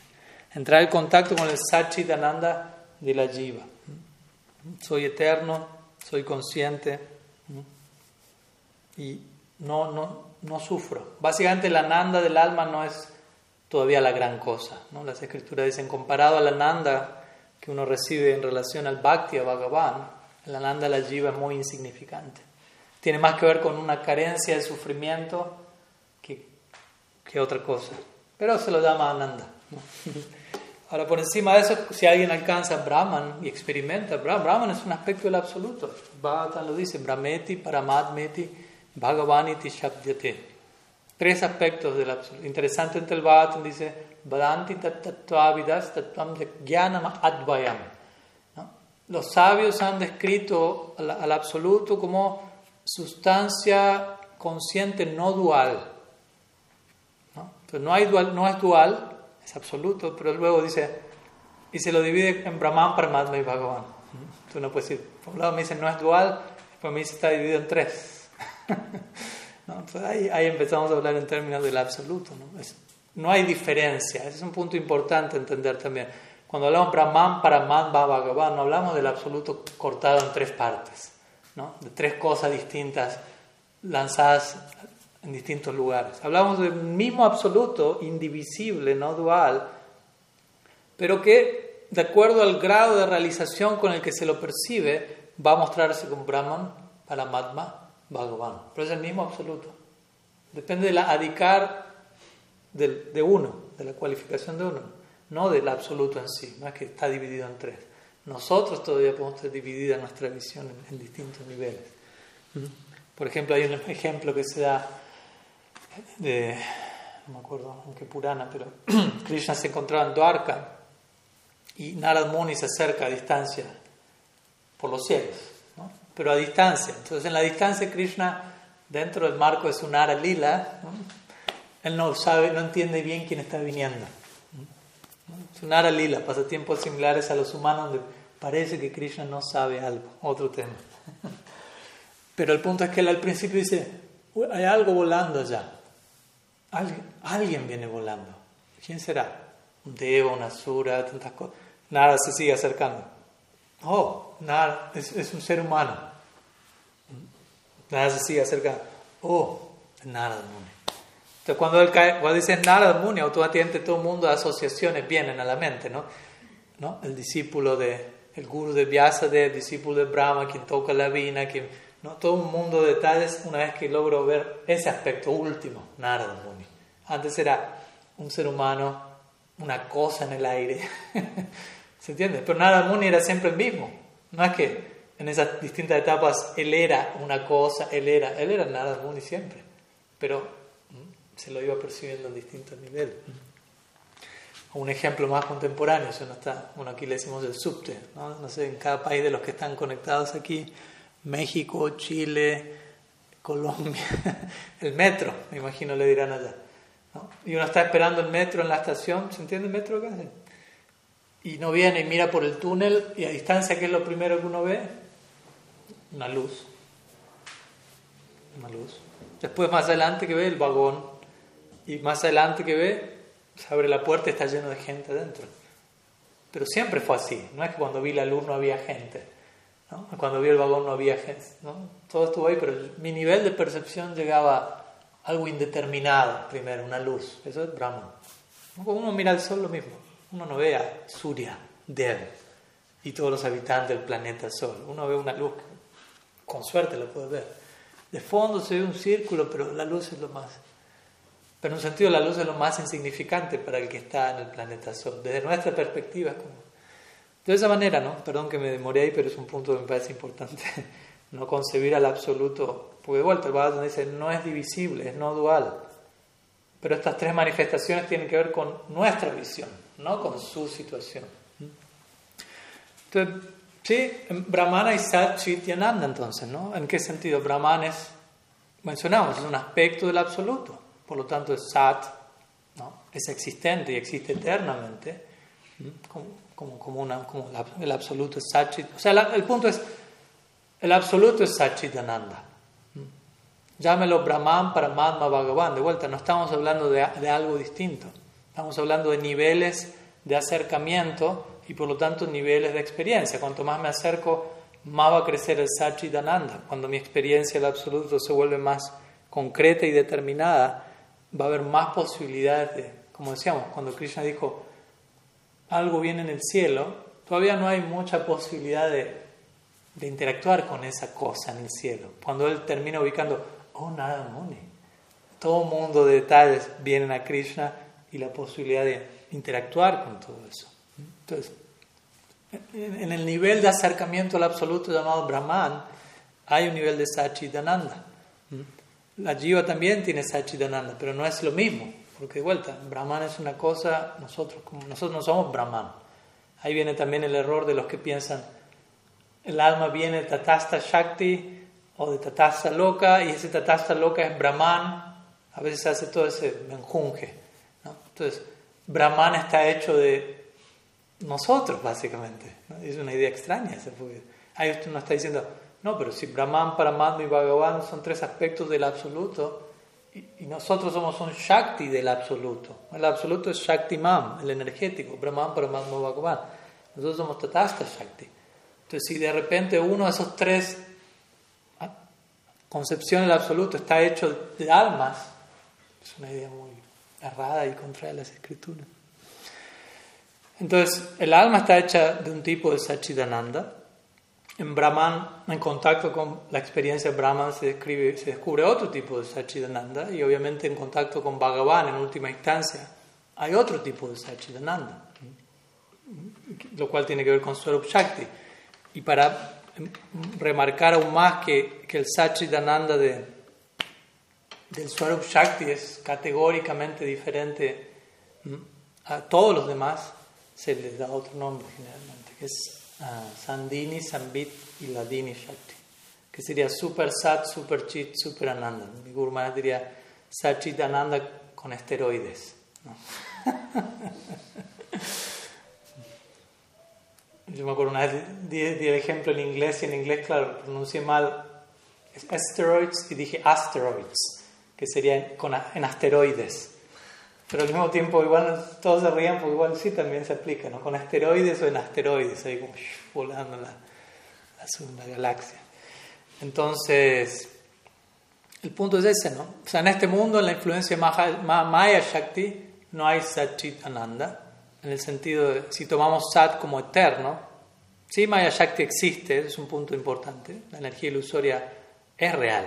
Entrar en contacto con el Satchitananda de la Jiva. Soy eterno, soy consciente y no, no, no sufro. Básicamente la Nanda del alma no es todavía la gran cosa. ¿no? Las escrituras dicen, comparado a la Nanda que uno recibe en relación al Bhakti, a Bhagavan, la Nanda la Jiva es muy insignificante. Tiene más que ver con una carencia de sufrimiento que, que otra cosa. Pero se lo llama Ananda. Ahora, por encima de eso, si alguien alcanza Brahman y experimenta, Brahman es un aspecto del absoluto. Bhagavatam lo dice, Brahmeti, Paramatmeti, Bhagavaniti, Shabdyate. Tres aspectos del absoluto. Interesante el Bhagavatam dice, Vadanti tattvavidas tattvam jnanam advayam. Los sabios han descrito al, absoluto como sustancia consciente no dual. ¿no? Entonces no, hay dual, no es dual, es absoluto, pero luego dice, y se lo divide en Brahman, Paramatma y Bhagavan. Tú no puedes decir, por un lado me dice no es dual, después me dice está dividido en tres. ¿No? Entonces ahí, empezamos a hablar en términos del absoluto. ¿no? hay diferencia, ese es un punto importante entender también. Cuando hablamos Brahman, Paraman, Bhagavan, no hablamos del absoluto cortado en tres partes, de tres cosas distintas lanzadas en distintos lugares. Hablamos del mismo absoluto, indivisible, no dual, pero que, de acuerdo al grado de realización con el que se lo percibe, va a mostrarse como Brahman, Paramatma, Bhagavan. Pero es el mismo absoluto. Depende de la adikar de uno, de la cualificación de uno, no del absoluto en sí, no es que está dividido en tres. Nosotros todavía podemos estar dividida nuestra visión en, distintos niveles. Por ejemplo, hay un ejemplo que se da de, no me acuerdo en qué Purana, pero Krishna se encontraba en Dwarka y Narad Muni se acerca a distancia por los cielos. Pero a distancia. Entonces, en la distancia, Krishna, dentro del marco de su Nara Lila, él no sabe, no entiende bien quién está viniendo. Su Nara Lila, pasatiempos similares a los humanos, donde parece que Krishna no sabe algo, otro tema. Pero el punto es que él al principio dice, hay algo volando allá. Alguien, viene volando. ¿Quién será? Un deva, una sura, tantas cosas. Nada se sigue acercando. Oh, nada, es, un ser humano. Nada se sigue acercando. Oh, Narada Muni. Entonces, cuando, él cae, cuando dices Narada Muni, automáticamente todo el mundo de asociaciones vienen a la mente, ¿no? ¿No? El discípulo de, el guru de Vyasadeva, el discípulo de Brahma, quien toca la vina, quien, ¿no? todo un mundo de detalles una vez que logro ver ese aspecto último, Narada Muni. Antes era un ser humano, una cosa en el aire. ¿Se entiende? Pero Narada Muni era siempre el mismo. No es que en esas distintas etapas él era una cosa, él era, él era Narada Muni siempre. Pero mm, se lo iba percibiendo en distintos niveles. Un ejemplo más contemporáneo, eso no está, bueno, aquí le decimos el subte, ¿no? no sé, en cada país de los que están conectados aquí, México, Chile, Colombia, el metro, me imagino le dirán allá. Y uno está esperando el metro en la estación, ¿se entiende el metro acá? Y no viene y mira por el túnel y a distancia, ¿qué es lo primero que uno ve? Una luz. Una luz. Después más adelante que ve el vagón y más adelante que ve, se abre la puerta y está lleno de gente dentro. Pero siempre fue así, no es que cuando vi la luz no había gente, ¿no? cuando vi el vagón no había gente, ¿no? todo estuvo ahí, pero mi nivel de percepción llegaba algo indeterminado primero, una luz. Eso es Brahman. Cuando uno mira el sol, lo mismo. Uno no ve a Surya, Dev y todos los habitantes del planeta Sol. Uno ve una luz, con suerte lo puede ver. De fondo se ve un círculo, pero la luz es lo más. Pero en un sentido, la luz es lo más insignificante para el que está en el planeta Sol. Desde nuestra perspectiva, como. De esa manera, ¿no? Perdón que me demoré ahí, pero es un punto que me parece importante. No concebir al absoluto Porque de vuelta el Bhagavatam dice, no es divisible, es no dual. Pero estas tres manifestaciones tienen que ver con nuestra visión, no con su situación. Entonces, sí, Brahmana y Sat entonces, ¿no? ¿En qué sentido? Brahman es, mencionamos, es un aspecto del absoluto. Por lo tanto, es Sat, ¿no? Es existente y existe eternamente, como, como, una, como el absoluto es Sat O sea, el punto es, el absoluto es Satchitananda. Llámelo Brahman, Paramatma, Bhagavan. De vuelta, no estamos hablando de, algo distinto. Estamos hablando de niveles de acercamiento y por lo tanto niveles de experiencia. Cuanto más me acerco, más va a crecer el Satchitananda. Cuando mi experiencia del absoluto se vuelve más concreta y determinada, va a haber más posibilidades de, como decíamos, cuando Krishna dijo, algo viene en el cielo, todavía no hay mucha posibilidad de, de interactuar con esa cosa en el cielo. Cuando él termina ubicando, oh nada Muni, todo un mundo de detalles vienen a Krishna y la posibilidad de interactuar con todo eso. Entonces, en el nivel de acercamiento al absoluto llamado Brahman, hay un nivel de Sachidananda. La Jiva también tiene Sachidananda, pero no es lo mismo, porque de vuelta, Brahman es una cosa, nosotros, nosotros no somos Brahman. Ahí viene también el error de los que piensan, el alma viene de Tatasta Shakti o de Tatasta Loka, y ese Tatasta Loka es Brahman. A veces hace todo ese menjunje. Entonces, Brahman está hecho de nosotros, básicamente. Es una idea extraña. Ahí usted nos está diciendo, no, pero si Brahman, Paramatma y Bhagavan son tres aspectos del absoluto, y, nosotros somos un Shakti del absoluto. El absoluto es Shakti Mam, el energético, Brahman, Paramatma, Bhagavan. Nosotros somos Tatasta Shakti. Entonces, si de repente uno de esos tres concepciones del absoluto está hecho de almas, es una idea muy y contraria a las escrituras. Entonces, el alma está hecha de un tipo de Sachidananda. En Brahman, en contacto con la experiencia de Brahman, se, describe, se descubre otro tipo de Sachidananda. Y obviamente, en contacto con Bhagavan, en última instancia, hay otro tipo de Sachidananda. Lo cual tiene que ver con Swarup Shakti. Y para remarcar aún más que, que el Sachidananda de, del Swarup Shakti es categóricamente diferente a todos los demás, se les da otro nombre generalmente, que es uh, Sandini, Sambit y Ladini Shakti, que sería Super Sat, Super Chit, Super Ananda. Mi Guru Maharaj diría Sachit Ananda con esteroides. ¿no? Yo me acuerdo una vez di, di, el ejemplo en inglés y en inglés, claro, pronuncié mal asteroids y dije asteroids, que sería con, en asteroides. Pero al mismo tiempo, igual todos se rían porque igual sí también se aplica, ¿no? Con asteroides o en asteroides, ahí como volando la, la, galaxia. Entonces, el punto es ese, ¿no? O sea, en este mundo, en la influencia Maya Shakti, no hay Satchit Ananda, en el sentido de, si tomamos Sat como eterno, sí, Maya Shakti existe, es un punto importante, la energía ilusoria es real.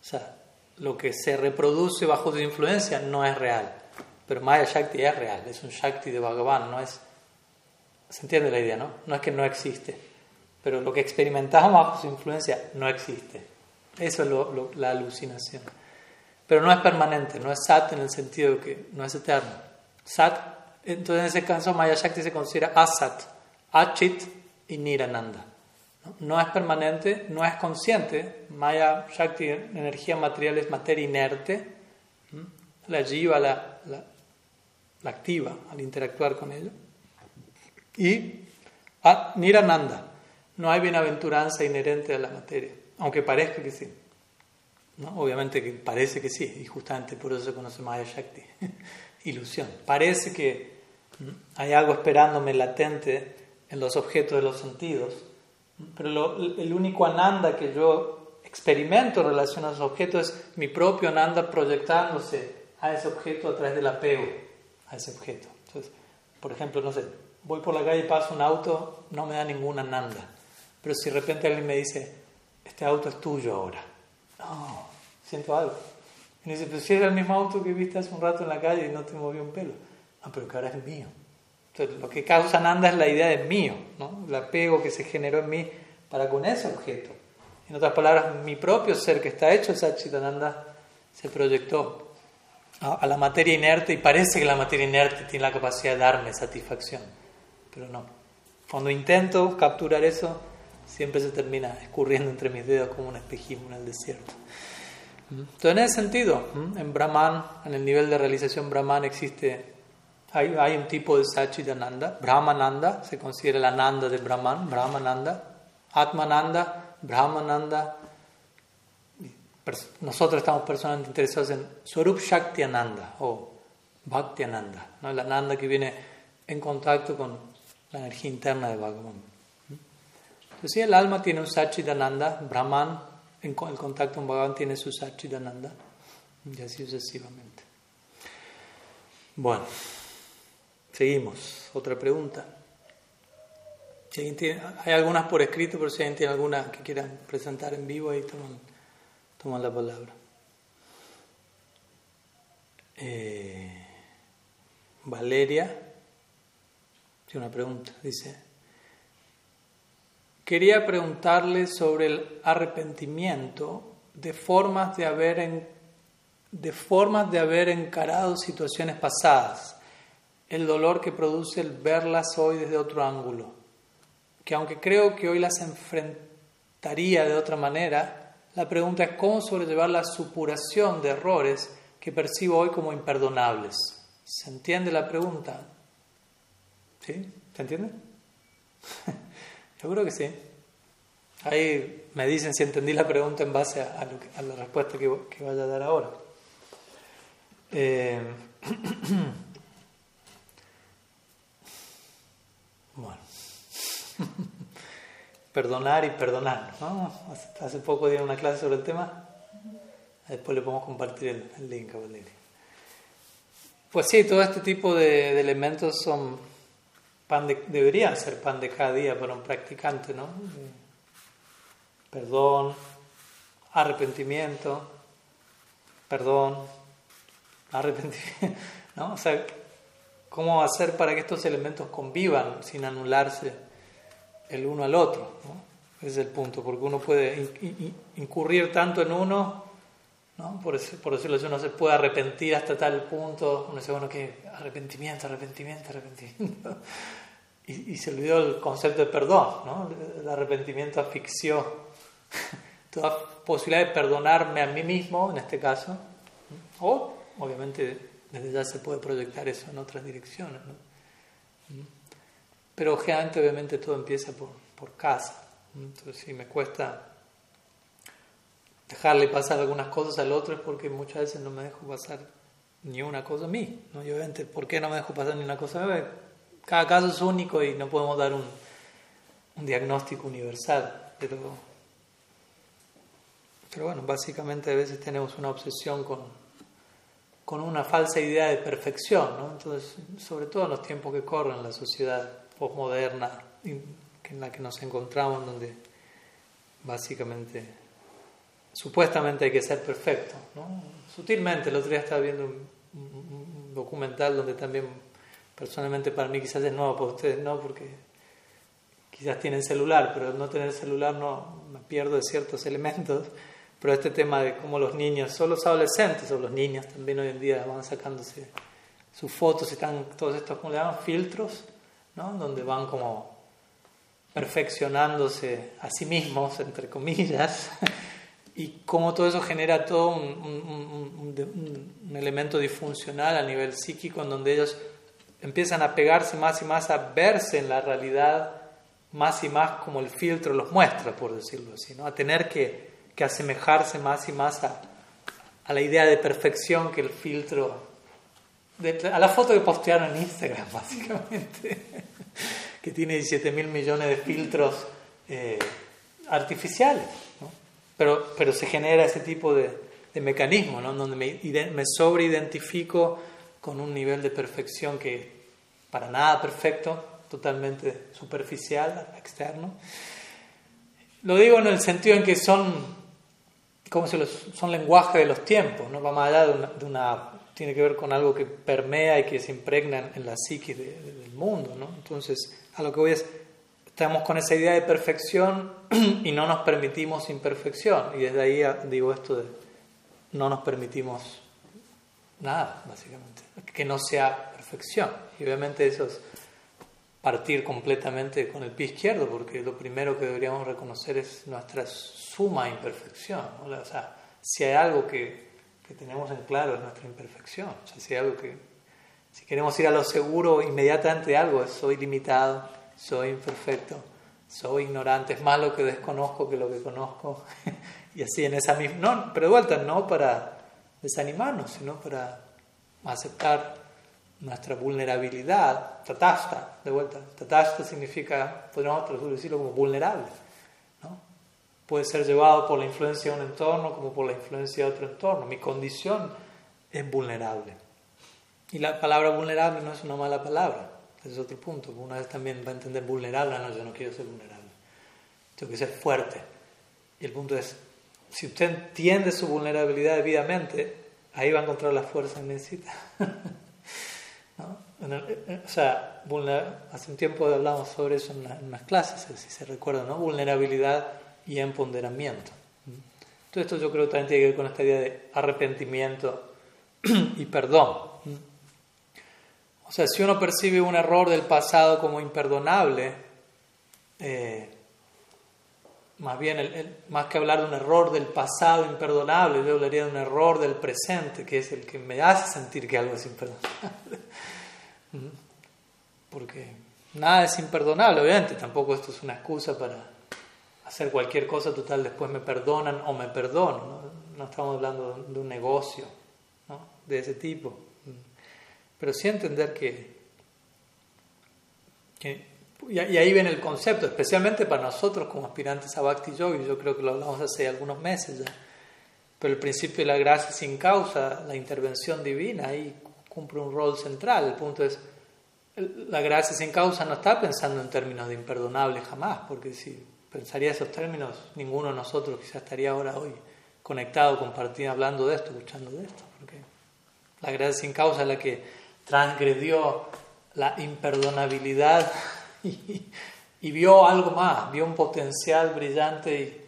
O sea, lo que se reproduce bajo su influencia no es real. Pero Maya Shakti es real, es un Shakti de Bhagavan, no es... ¿Se entiende la idea, no? No es que no existe, pero lo que experimentamos bajo su influencia no existe. Eso es la alucinación. Pero no es permanente, no es Sat en el sentido de que no es eterno. Sat, entonces en ese caso Maya Shakti se considera Asat, Achit y Nirananda. No es permanente, no es consciente. Maya Shakti, energía material, es materia inerte. La jiva la, activa al interactuar con ella. Y Nirananda, no hay bienaventuranza inherente a la materia, aunque parezca que sí. ¿no? Obviamente que parece que sí, y justamente por eso se conoce Maya Shakti. Ilusión. Parece que hay algo esperándome latente en los objetos de los sentidos pero el único ananda que yo experimento en relación a esos objetos es mi propio ananda proyectándose a ese objeto a través del apego a ese objeto. Entonces, por ejemplo, no sé, voy por la calle y paso un auto, no me da ninguna ananda. Pero si de repente alguien me dice, este auto es tuyo ahora, no, siento algo. Y me dice, pero si era el mismo auto que viste hace un rato en la calle y no te movió un pelo. No, pero que ahora es mío. Entonces, lo que causa Nanda es la idea de mío, ¿no? el apego que se generó en mí para con ese objeto. En otras palabras, mi propio ser que está hecho, Satchitananda, se proyectó a, la materia inerte y parece que la materia inerte tiene la capacidad de darme satisfacción, pero no. Cuando intento capturar eso, siempre se termina escurriendo entre mis dedos como un espejismo en el desierto. Entonces, en ese sentido, en Brahman, en el nivel de realización Brahman existe, hay, hay un tipo de Satchitananda, Brahmananda, se considera la Nanda de Brahman, Brahmananda, Atmananda, Brahmananda. Nosotros estamos personalmente interesados en Swarup Shakti Ananda o Bhakti Ananda, ¿no? la Nanda que viene en contacto con la energía interna de Bhagavan. Entonces, si el alma tiene un Satchitananda, Brahman, en el contacto con Bhagavan tiene su Satchitananda, y así sucesivamente. Bueno, seguimos. Otra pregunta hay algunas por escrito, pero si alguien tiene alguna que quieran presentar en vivo, ahí toman, toman la palabra. Eh, Valeria, tiene una pregunta, dice, quería preguntarle sobre el arrepentimiento de formas de haber, de formas de haber encarado situaciones pasadas, el dolor que produce el verlas hoy desde otro ángulo que aunque creo que hoy las enfrentaría de otra manera, la pregunta es cómo sobrellevar la supuración de errores que percibo hoy como imperdonables. ¿Se entiende la pregunta? ¿Sí? ¿Se entiende? Yo creo que sí. Ahí me dicen si entendí la pregunta en base a, la respuesta que, que, vaya a dar ahora. Eh, Perdonar y perdonar. ¿no? Hace poco di una clase sobre el tema. Después le podemos compartir el, link a Valeria. Pues sí, todo este tipo de, elementos son pan deberían ser pan de cada día para un practicante, ¿no? Perdón, arrepentimiento, perdón, arrepentimiento, ¿no? O sea, ¿cómo hacer para que estos elementos convivan sin anularse? El uno al otro. Ese es el punto, porque uno puede incurrir tanto en uno, ¿no? por, por decirlo así, uno se puede arrepentir hasta tal punto, uno dice, bueno, que arrepentimiento, arrepentimiento, arrepentimiento. Y, se olvidó el concepto de perdón, ¿no? el arrepentimiento asfixió toda posibilidad de perdonarme a mí mismo, en este caso, o obviamente desde ya se puede proyectar eso en otras direcciones. ¿no? Pero generalmente, obviamente, todo empieza por, por casa. Entonces, si me cuesta dejarle pasar algunas cosas al otro es porque muchas veces no me dejo pasar ni una cosa a mí. ¿no? Y obviamente, ¿por qué no me dejo pasar ni una cosa a mí? Cada caso es único y no podemos dar un, diagnóstico universal. Pero, bueno, básicamente a veces tenemos una obsesión con, con una falsa idea de perfección. ¿no? Entonces, sobre todo en los tiempos que corren en la sociedad posmoderna en la que nos encontramos, donde básicamente, supuestamente hay que ser perfecto. ¿no? Sutilmente, el otro día estaba viendo un, documental donde también, personalmente para mí quizás es nuevo, para ustedes no, porque quizás tienen celular, pero no tener celular no me pierdo de ciertos elementos. Pero este tema de cómo los niños, solo los adolescentes o los niños también hoy en día van sacándose sus fotos y están todos estos, ¿cómo le llaman? Filtros ¿no? donde van como perfeccionándose a sí mismos, entre comillas, y cómo todo eso genera todo un, un, elemento disfuncional a nivel psíquico en donde ellos empiezan a pegarse más y más a verse en la realidad más y más como el filtro los muestra, por decirlo así, ¿no? a tener que, que asemejarse más y más a, a la idea de perfección que el filtro a la foto que postearon en Instagram, básicamente, que tiene 17 mil millones de filtros eh, artificiales. Pero, pero se genera ese tipo de, de mecanismo, ¿no? donde me, me sobreidentifico con un nivel de perfección que para nada perfecto, totalmente superficial, externo. Lo digo en el sentido en que son, como se los, son lenguaje de los tiempos, no va más allá de una tiene que ver con algo que permea y que se impregna en la psique del mundo. ¿no? Entonces, a lo que voy es, estamos con esa idea de perfección y no nos permitimos imperfección. Y desde ahí digo esto de no nos permitimos nada, básicamente, que no sea perfección. Y obviamente eso es partir completamente con el pie izquierdo, porque lo primero que deberíamos reconocer es nuestra suma imperfección. O sea, si hay algo que, que, tenemos en claro es nuestra imperfección. O sea, si algo que, si queremos ir a lo seguro inmediatamente de algo, es soy limitado, soy imperfecto, soy ignorante, es más lo que desconozco que lo que conozco. y así en esa misma... No, pero de vuelta, no para desanimarnos, sino para aceptar nuestra vulnerabilidad, tatasta, de vuelta. Tatasta significa, podríamos decirlo como vulnerable. ¿No? Puede ser llevado por la influencia de un entorno como por la influencia de otro entorno. Mi condición es vulnerable. Y la palabra vulnerable no es una mala palabra. Ese es otro punto. Una vez también va a entender vulnerable, no, yo no quiero ser vulnerable. Tengo que ser fuerte. Y el punto es, si usted entiende su vulnerabilidad debidamente, ahí va a encontrar la fuerza que necesita. Eh, eh, o sea, hace un tiempo hablamos sobre eso en, unas clases, si se recuerda, ¿no? Vulnerabilidad y empoderamiento. Todo esto yo creo que también tiene que ver con esta idea de arrepentimiento y perdón. O sea, si uno percibe un error del pasado como imperdonable, eh, más bien, más que hablar de un error del pasado imperdonable, yo hablaría de un error del presente, que es el que me hace sentir que algo es imperdonable. Porque nada es imperdonable, obviamente, tampoco esto es una excusa para hacer cualquier cosa total, después me perdonan o me perdono. No, estamos hablando de un negocio de ese tipo. Pero sí entender que, y ahí viene el concepto, especialmente para nosotros como aspirantes a Bhakti Yogi, yo creo que lo hablamos hace algunos meses ya, pero el principio de la gracia sin causa, la intervención divina, ahí cumple un rol central. El punto es, la gracia sin causa no está pensando en términos de imperdonable jamás, porque si pensaría esos términos, ninguno de nosotros quizás estaría ahora hoy conectado, compartiendo, hablando de esto, escuchando de esto, porque la gracia sin causa es la que transgredió la imperdonabilidad y, y vio algo más, vio un potencial brillante y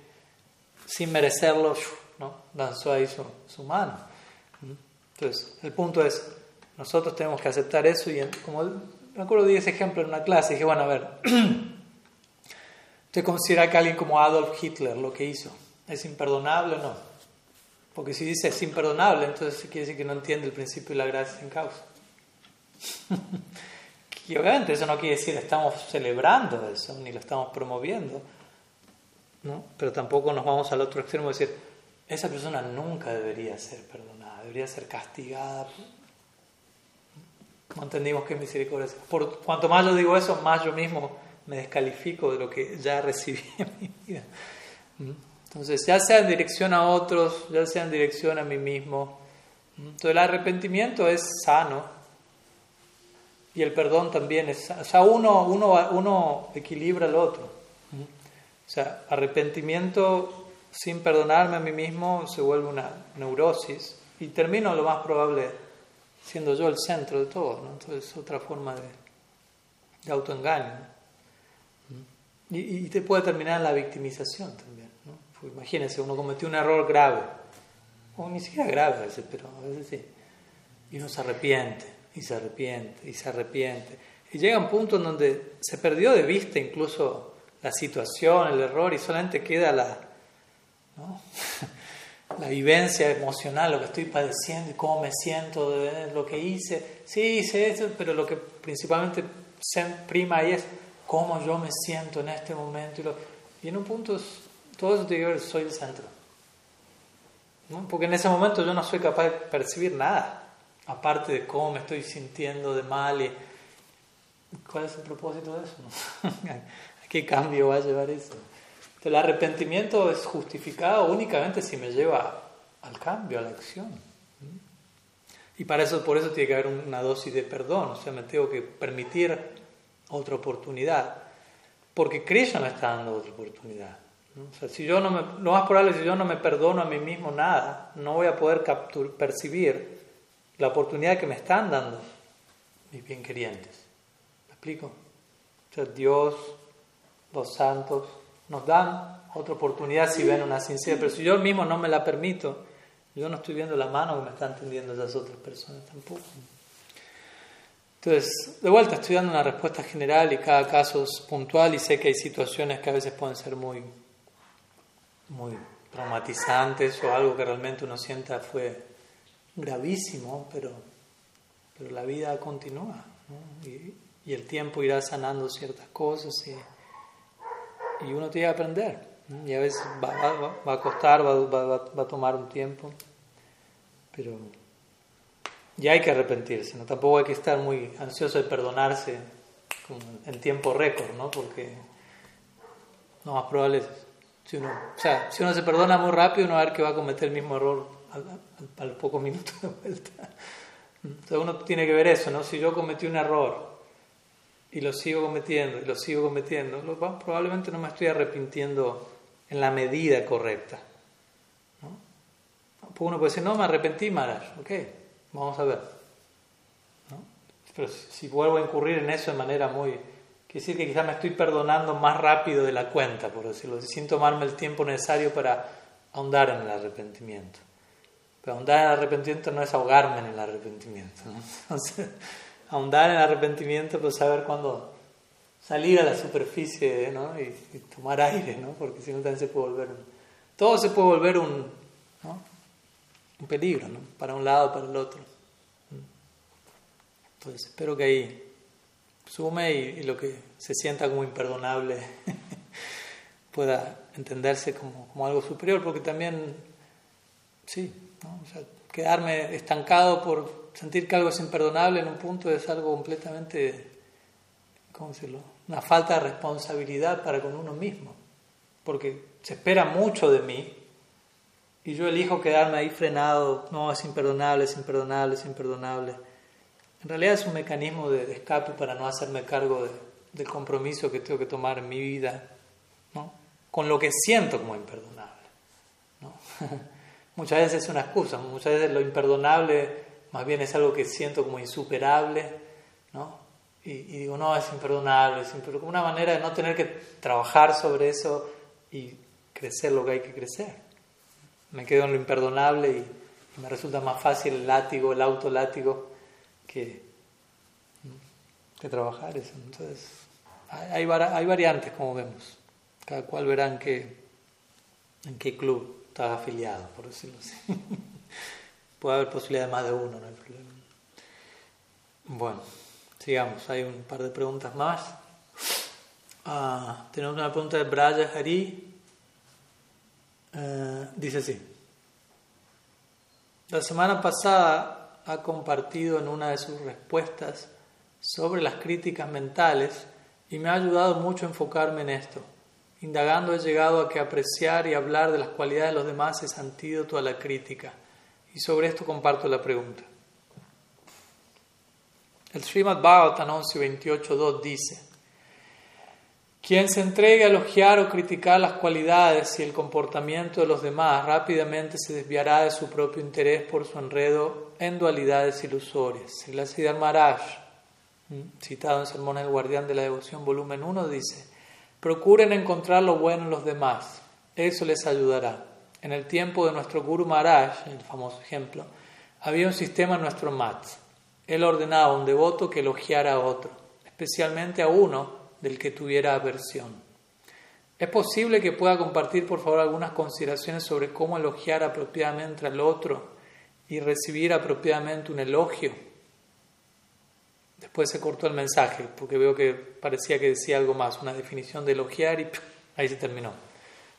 sin merecerlo, ¿no? lanzó ahí su, su mano. Entonces, el punto es, nosotros tenemos que aceptar eso y como me acuerdo de ese ejemplo en una clase, dije, bueno, a ver, ¿usted considera que alguien como Adolf Hitler lo que hizo es imperdonable o no? Porque si dice es imperdonable, entonces quiere decir que no entiende el principio de la gracia sin causa. y obviamente eso no quiere decir estamos celebrando eso, ni lo estamos promoviendo, ¿no? pero tampoco nos vamos al otro extremo de decir, esa persona nunca debería ser perdonada, debería ser castigada no entendimos que misericordia. Por cuanto más yo digo eso, más yo mismo me descalifico de lo que ya recibí en mi vida. ¿Mm? Entonces, ya sea en dirección a otros, ya sea en dirección a mí mismo. ¿Mm? Entonces, el arrepentimiento es sano y el perdón también es sano. O sea, uno, uno, uno equilibra al otro. ¿Mm? O sea, arrepentimiento sin perdonarme a mí mismo se vuelve una neurosis y termino lo más probable siendo yo el centro de todo. ¿no? Entonces es otra forma de, de autoengaño. Y, te puede terminar la victimización también. ¿no? Pues imagínense, uno cometió un error grave, o ni siquiera grave a veces, pero a veces sí. Y uno se arrepiente, y se arrepiente, y se arrepiente. Y llega un punto en donde se perdió de vista incluso la situación, el error, y solamente queda la, ¿no? la vivencia emocional, lo que estoy padeciendo y cómo me siento de lo que hice. Sí, hice eso, pero lo que principalmente se prima ahí es cómo yo me siento en este momento. Y, en un punto todo eso tiene que ver, soy el centro. Porque en ese momento yo no soy capaz de percibir nada, aparte de cómo me estoy sintiendo de mal y cuál es el propósito de eso. ¿A qué cambio va a llevar eso? El arrepentimiento es justificado únicamente si me lleva al cambio, a la acción. Y para eso, por eso tiene que haber una dosis de perdón, o sea, me tengo que permitir otra oportunidad, porque Krishna me está dando otra oportunidad. Si yo no me, lo más probable es si yo no me perdono a mí mismo nada, no voy a poder percibir la oportunidad que me están dando mis bien querientes. ¿Me explico? O sea, Dios los santos, nos dan otra oportunidad si ven una sincera, pero si yo mismo no me la permito, yo no estoy viendo la mano que me están tendiendo esas otras personas tampoco. Entonces, de vuelta, estoy dando una respuesta general y cada caso es puntual y sé que hay situaciones que a veces pueden ser muy, muy traumatizantes o algo que realmente uno sienta fue gravísimo, pero, pero la vida continúa y, el tiempo irá sanando ciertas cosas y, y uno tiene que aprender. Y a veces va a costar, va, va, a tomar un tiempo, pero ya hay que arrepentirse, ¿no? Tampoco hay que estar muy ansioso de perdonarse en tiempo récord, ¿no? Porque lo más probable es, si uno, o sea, si uno se perdona muy rápido, uno va a ver que va a cometer el mismo error a, los pocos minutos de vuelta. Entonces uno tiene que ver eso, ¿no? Si yo cometí un error y lo sigo cometiendo y lo sigo cometiendo, probablemente no me estoy arrepintiendo en la medida correcta. ¿no? Uno puede decir, no, me arrepentí, Maharaj, ok, vamos a ver. ¿no? Pero si, vuelvo a incurrir en eso de manera muy... Quiere decir que quizás me estoy perdonando más rápido de la cuenta, por decirlo sin tomarme el tiempo necesario para ahondar en el arrepentimiento. Pero ahondar en el arrepentimiento no es ahogarme en el arrepentimiento. ¿no? Entonces, ahondar en el arrepentimiento, pues saber cuándo salir a la superficie ¿no? y, tomar aire, ¿no? porque si no también se puede volver todo se puede volver un. Un peligro, ¿no? para un lado, para el otro. Entonces espero que ahí sume y, lo que se sienta como imperdonable pueda entenderse como, como, algo superior, porque también, sí, ¿no? o sea, quedarme estancado por sentir que algo es imperdonable en un punto es algo completamente, ¿cómo decirlo? una falta de responsabilidad para con uno mismo, porque se espera mucho de mí y yo elijo quedarme ahí frenado, no, es imperdonable, es imperdonable, es imperdonable. En realidad es un mecanismo de, escape para no hacerme cargo del compromiso que tengo que tomar en mi vida, ¿no? con lo que siento como imperdonable. ¿no? muchas veces es una excusa, muchas veces lo imperdonable más bien es algo que siento como insuperable, ¿no? y, digo, no, es imperdonable, es imperdonable, una manera de no tener que trabajar sobre eso y crecer lo que hay que crecer. Me quedo en lo imperdonable y, me resulta más fácil el látigo, el autolátigo, que, que trabajar. Entonces, hay, hay variantes, como vemos. Cada cual verá en qué, en qué club está afiliado, por decirlo así. Puede haber posibilidad de más de uno, no hay problema. Bueno. Sigamos, hay un par de preguntas más. Ah, tenemos una pregunta de Braya Hari. Eh, dice así. La semana pasada ha compartido en una de sus respuestas sobre las críticas mentales y me ha ayudado mucho a enfocarme en esto. Indagando he llegado a que apreciar y hablar de las cualidades de los demás es antídoto a la crítica. Y sobre esto comparto la pregunta. El Srimad Bhagavatam 11.28.2 dice, quien se entregue a elogiar o criticar las cualidades y el comportamiento de los demás rápidamente se desviará de su propio interés por su enredo en dualidades ilusorias. El Siddhar Maharaj, citado en Sermón El Guardián de la Devoción, volumen 1, dice, procuren encontrar lo bueno en los demás, eso les ayudará. En el tiempo de nuestro Guru Maharaj, el famoso ejemplo, había un sistema en nuestro mat él ordenaba a un devoto que elogiara a otro, especialmente a uno del que tuviera aversión. ¿Es posible que pueda compartir, por favor, algunas consideraciones sobre cómo elogiar apropiadamente al otro y recibir apropiadamente un elogio? Después se cortó el mensaje, porque veo que parecía que decía algo más, una definición de elogiar y ahí se terminó.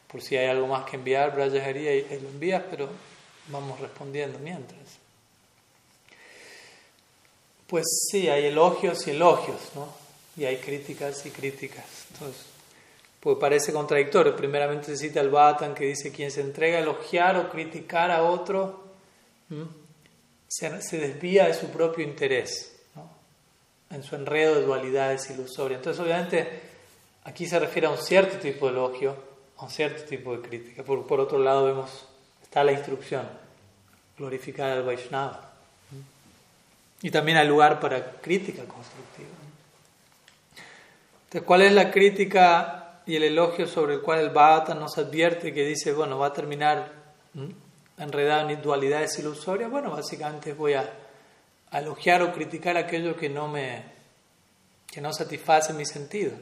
Por si hay algo más que enviar, Brayajería, ahí lo envías, pero vamos respondiendo mientras. Pues sí, hay elogios y elogios, ¿no? Y hay críticas y críticas. Entonces, pues parece contradictorio. Primeramente se cita el Batan que dice quien se entrega a elogiar o criticar a otro se, desvía de su propio interés, ¿no? en su enredo de dualidades ilusorias. Entonces, obviamente, aquí se refiere a un cierto tipo de elogio, a un cierto tipo de crítica. Por, por otro lado, vemos, está la instrucción, glorificar al Vaishnava. Y también hay lugar para crítica constructiva. Entonces, ¿cuál es la crítica y el elogio sobre el cual el Bhagavatam nos advierte que dice, bueno, va a terminar enredado en dualidades ilusorias, bueno, básicamente voy a, elogiar o criticar aquello que no me que no satisface mis sentidos,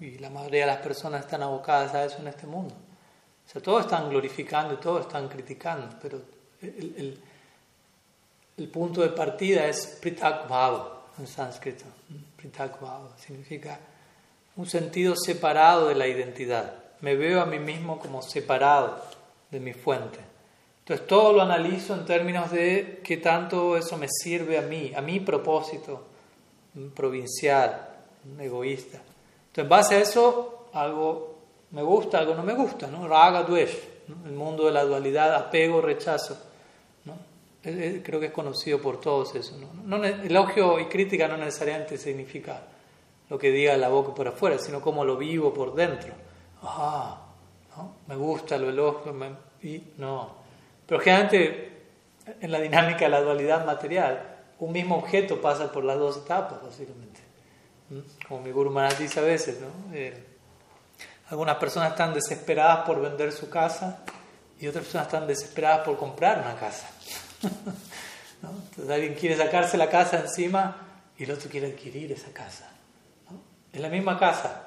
y la mayoría de las personas están abocadas a eso en este mundo. O sea, todos están glorificando y todos están criticando, pero el, el, punto de partida es pritak bhava en sánscrito. Pritak bhava significa un sentido separado de la identidad. Me veo a mí mismo como separado de mi fuente. Entonces todo lo analizo en términos de qué tanto eso me sirve a mí, a mi propósito provincial, egoísta. Entonces en base a eso algo me gusta, algo no me gusta, ¿no? Raga, dvesh, el mundo de la dualidad, apego, rechazo. ¿no? Creo que es conocido por todos eso. ¿no? No, elogio y crítica no necesariamente significa lo que diga la boca por afuera, sino cómo lo vivo por dentro. Ah, ¿no? me gusta, lo elogio, y no. Pero generalmente en la dinámica de la dualidad material, un mismo objeto pasa por las dos etapas, básicamente. ¿Mm? Como mi Guru Maharaj dice a veces, ¿no? Eh, algunas personas están desesperadas por vender su casa y otras personas están desesperadas por comprar una casa. ¿no? Entonces alguien quiere sacarse la casa encima y el otro quiere adquirir esa casa. Es la misma casa,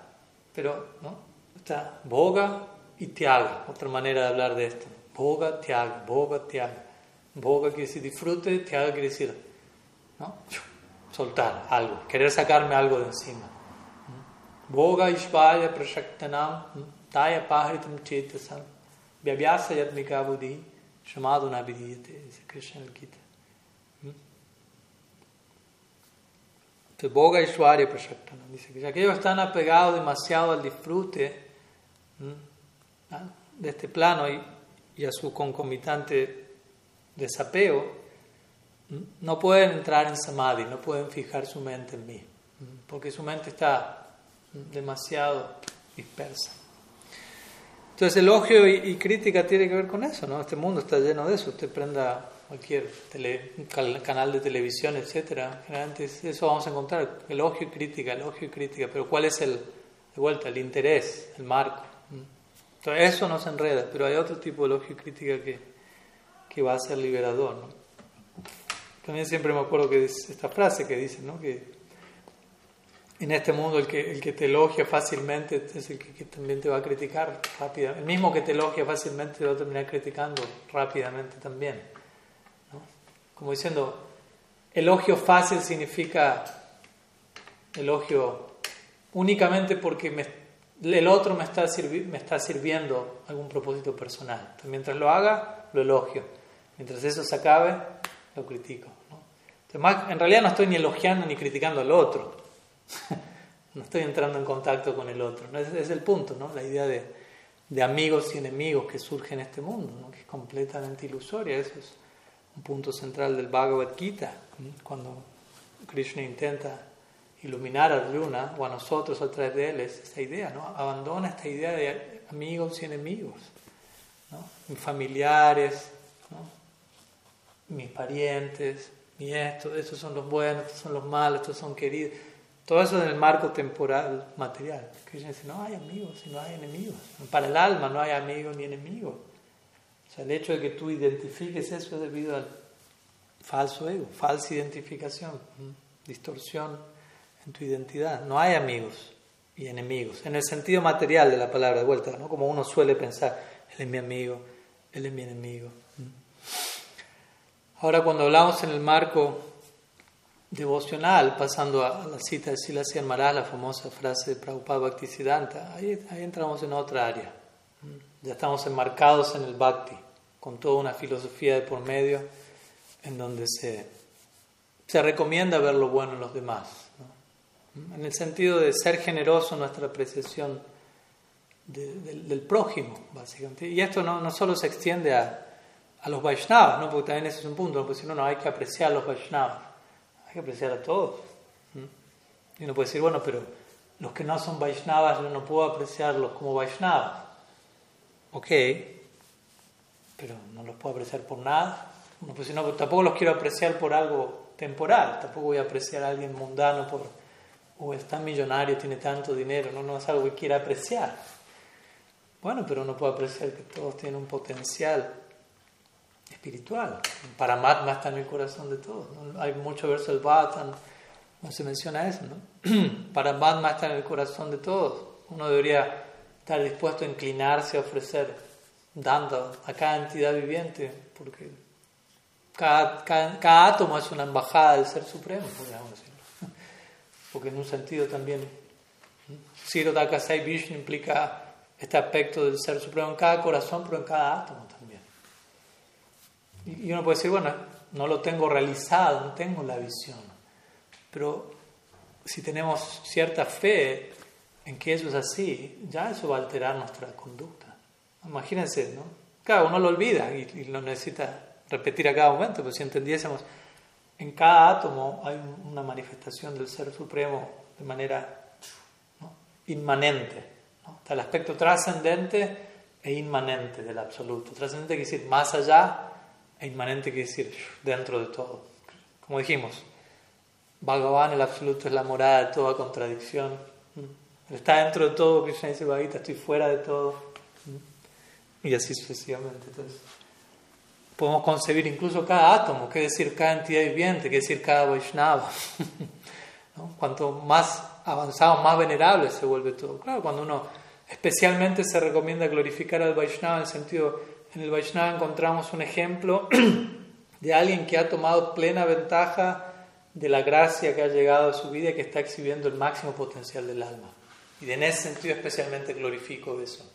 pero ¿no? está boga y tiaga, otra manera de hablar de esto. Boga, tiaga, boga, tiaga. Boga quiere decir disfrute, tiaga quiere decir ¿no? soltar algo, querer sacarme algo de encima. Boga ishvaya prashaktanam taya pahritam chetasam vyabhyasa yatmika buddhi shamaduna dice Krishna el Gita. Boga Ishwarya Prashaktanam. Dice que aquellos están apegados demasiado al disfrute ¿ah? de este plano y, a su concomitante desapego, no pueden entrar en samadhi, no pueden fijar su mente en mí, porque su mente está demasiado dispersa. Entonces, elogio y, y, crítica tiene que ver con eso, ¿no? Este mundo está lleno de eso. Usted prenda cualquier canal de televisión, etcétera, generalmente eso vamos a encontrar, elogio y crítica, elogio y crítica, pero ¿cuál es el, de vuelta, el interés, el marco? Entonces eso nos enreda, pero hay otro tipo de elogio y crítica que, que va a ser liberador. También siempre me acuerdo que es esta frase que dice, ¿no? que en este mundo el que, el que te elogia fácilmente es el que, también te va a criticar rápidamente. El mismo que te elogia fácilmente te va a terminar criticando rápidamente también como diciendo, elogio fácil significa elogio únicamente porque el otro me está, sirviendo algún propósito personal. mientras lo haga, lo elogio. Mientras eso se acabe, lo critico. en realidad no estoy ni elogiando ni criticando al otro. no estoy entrando en contacto con el otro. ¿no? Ese es el punto, ¿no? la idea de, amigos y enemigos que surge en este mundo, que es completamente ilusoria. Eso es un punto central del Bhagavad Gita, cuando Krishna intenta iluminar a Arjuna o a nosotros a través de él, es esta idea, ¿no? Abandona esta idea de amigos y enemigos, ¿no? Mis familiares, mis parientes, mi esto, estos son los buenos, estos son los malos, estos son queridos. Todo eso en el marco temporal, material. Krishna dice, no hay amigos y no hay enemigos. Para el alma no hay amigos ni enemigos. O sea, el hecho de que tú identifiques eso es debido al falso ego, falsa identificación, distorsión en tu identidad. No hay amigos y enemigos, en el sentido material de la palabra de vuelta, ¿no? como uno suele pensar, él es mi amigo, él es mi enemigo. Ahora cuando hablamos en el marco devocional, pasando a la cita de Silas Maharaj, la famosa frase de Prabhupada Bhaktisiddhanta, ahí, ahí entramos en otra área. Ya estamos enmarcados en el Bhakti con toda una filosofía de por medio en donde se, se recomienda ver lo bueno en los demás, en el sentido de ser generoso en nuestra apreciación del prójimo, básicamente. Y esto no, no solo se extiende a, a, los Vaishnavas, ¿no? porque también ese es un punto, porque si no, no hay que apreciar a los Vaishnavas, hay que apreciar a todos. Y uno puede decir, bueno, pero los que no son Vaishnavas yo no puedo apreciarlos como Vaishnavas. Ok, pero no los puedo apreciar por nada. pues, no, tampoco los quiero apreciar por algo temporal, tampoco voy a apreciar a alguien mundano por, o es tan millonario, tiene tanto dinero, no, no es algo que quiera apreciar. Bueno, pero uno puede apreciar que todos tienen un potencial espiritual. Paramatma está en el corazón de todos. Hay muchos versos del Bhatan, no se menciona eso, ¿no? Paramatma está en el corazón de todos. Uno debería estar dispuesto a inclinarse a ofrecer, dando a cada entidad viviente, porque cada, cada, átomo es una embajada del Ser Supremo, podríamos decirlo. Porque en un sentido también, Siro Dakasai Vishnu implica este aspecto del Ser Supremo en cada corazón, pero en cada átomo también. Y uno puede decir, bueno, no lo tengo realizado, no tengo la visión. Pero si tenemos cierta fe en que eso es así, ya eso va a alterar nuestra conducta. Imagínense, ¿no? Claro, uno lo olvida y, lo necesita repetir a cada momento, pero si entendiésemos, en cada átomo hay una manifestación del Ser Supremo de manera inmanente. Está el aspecto trascendente e inmanente del absoluto. Trascendente quiere decir más allá e inmanente quiere decir dentro de todo. Como dijimos, Bhagavan, el absoluto, es la morada de toda contradicción. está dentro de todo, Krishna dice, Bhagavita, estoy fuera de todo. Y así sucesivamente. Entonces, podemos concebir incluso cada átomo, qué decir cada entidad viviente, qué decir cada Vaishnava. Cuanto más avanzado, más venerable se vuelve todo. Claro, cuando uno especialmente se recomienda glorificar al Vaishnava en el sentido, en el Vaishnava encontramos un ejemplo de alguien que ha tomado plena ventaja de la gracia que ha llegado a su vida y que está exhibiendo el máximo potencial del alma. Y en ese sentido especialmente glorifico eso.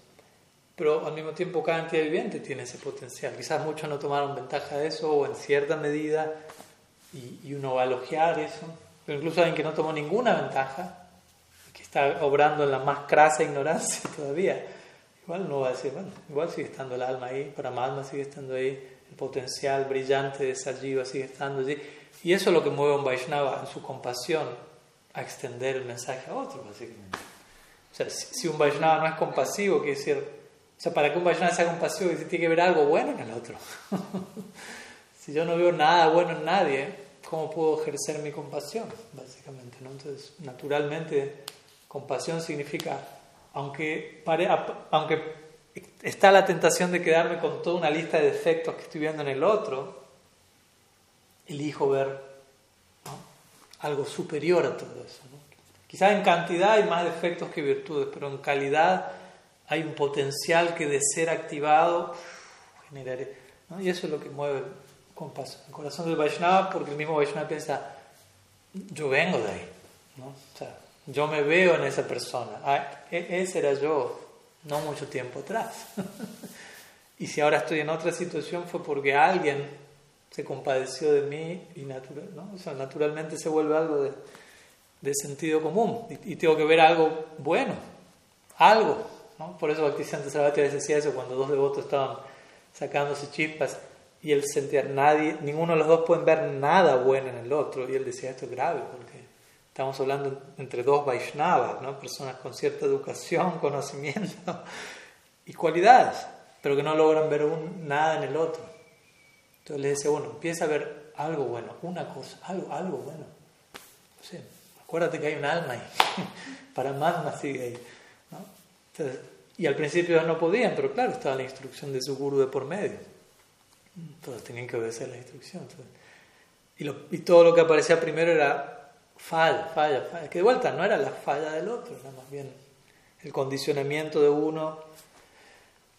Pero al mismo tiempo cada entidad viviente tiene ese potencial. Quizás muchos no tomaron ventaja de eso o en cierta medida y, y uno va a elogiar eso pero incluso alguien que no tomó ninguna ventaja, que está obrando en la más crasa ignorancia todavía, igual no va a decir, bueno, igual sigue estando el alma ahí, Paramatma sigue estando ahí, el potencial brillante de Sajiva sigue estando allí. Y eso es lo que mueve a un Vaishnava en su compasión a extender el mensaje a otros, básicamente. O sea, si, un Vaishnava no es compasivo, quiere decir, o sea, para que un Vaishnava sea compasivo, tiene que ver algo bueno en el otro. si yo no veo nada bueno en nadie, ¿cómo puedo ejercer mi compasión? Básicamente, ¿no? Entonces, naturalmente, compasión significa, aunque, aunque está la tentación de quedarme con toda una lista de defectos que estoy viendo en el otro, elijo ver algo superior a todo eso. ¿no? Quizás en cantidad hay más defectos que virtudes, pero en calidad hay un potencial que de ser activado generaré. Y eso es lo que mueve. El corazón del Vaishnava, porque el mismo Vaishnava piensa, yo vengo de ahí, ¿no? o sea, yo me veo en esa persona. Ah, e-, ese era yo no mucho tiempo atrás. y si ahora estoy en otra situación fue porque alguien se compadeció de mí y natural, ¿no? o sea, naturalmente se vuelve algo de, de sentido común y, tengo que ver algo bueno, algo. ¿No? Por eso Bhaktisiddhanta Sarasvati decía eso cuando dos devotos estaban sacándose chispas y él sentía, nadie, ninguno de los dos pueden ver nada bueno en el otro. Y él decía, esto es grave, porque estamos hablando entre dos Vaishnavas, ¿no? personas con cierta educación, conocimiento y cualidades, pero que no logran ver nada en el otro. Entonces le decía, bueno, empieza a ver algo bueno, una cosa, algo, algo bueno. acuérdate que hay un alma ahí, para más sigue ahí. Y al principio no podían, pero claro, estaba la instrucción de su guru de por medio. Todos tenían que obedecer la instrucción. Y, todo lo que aparecía primero era falla, falla, falla. Que de vuelta no era la falla del otro, era más bien el condicionamiento de uno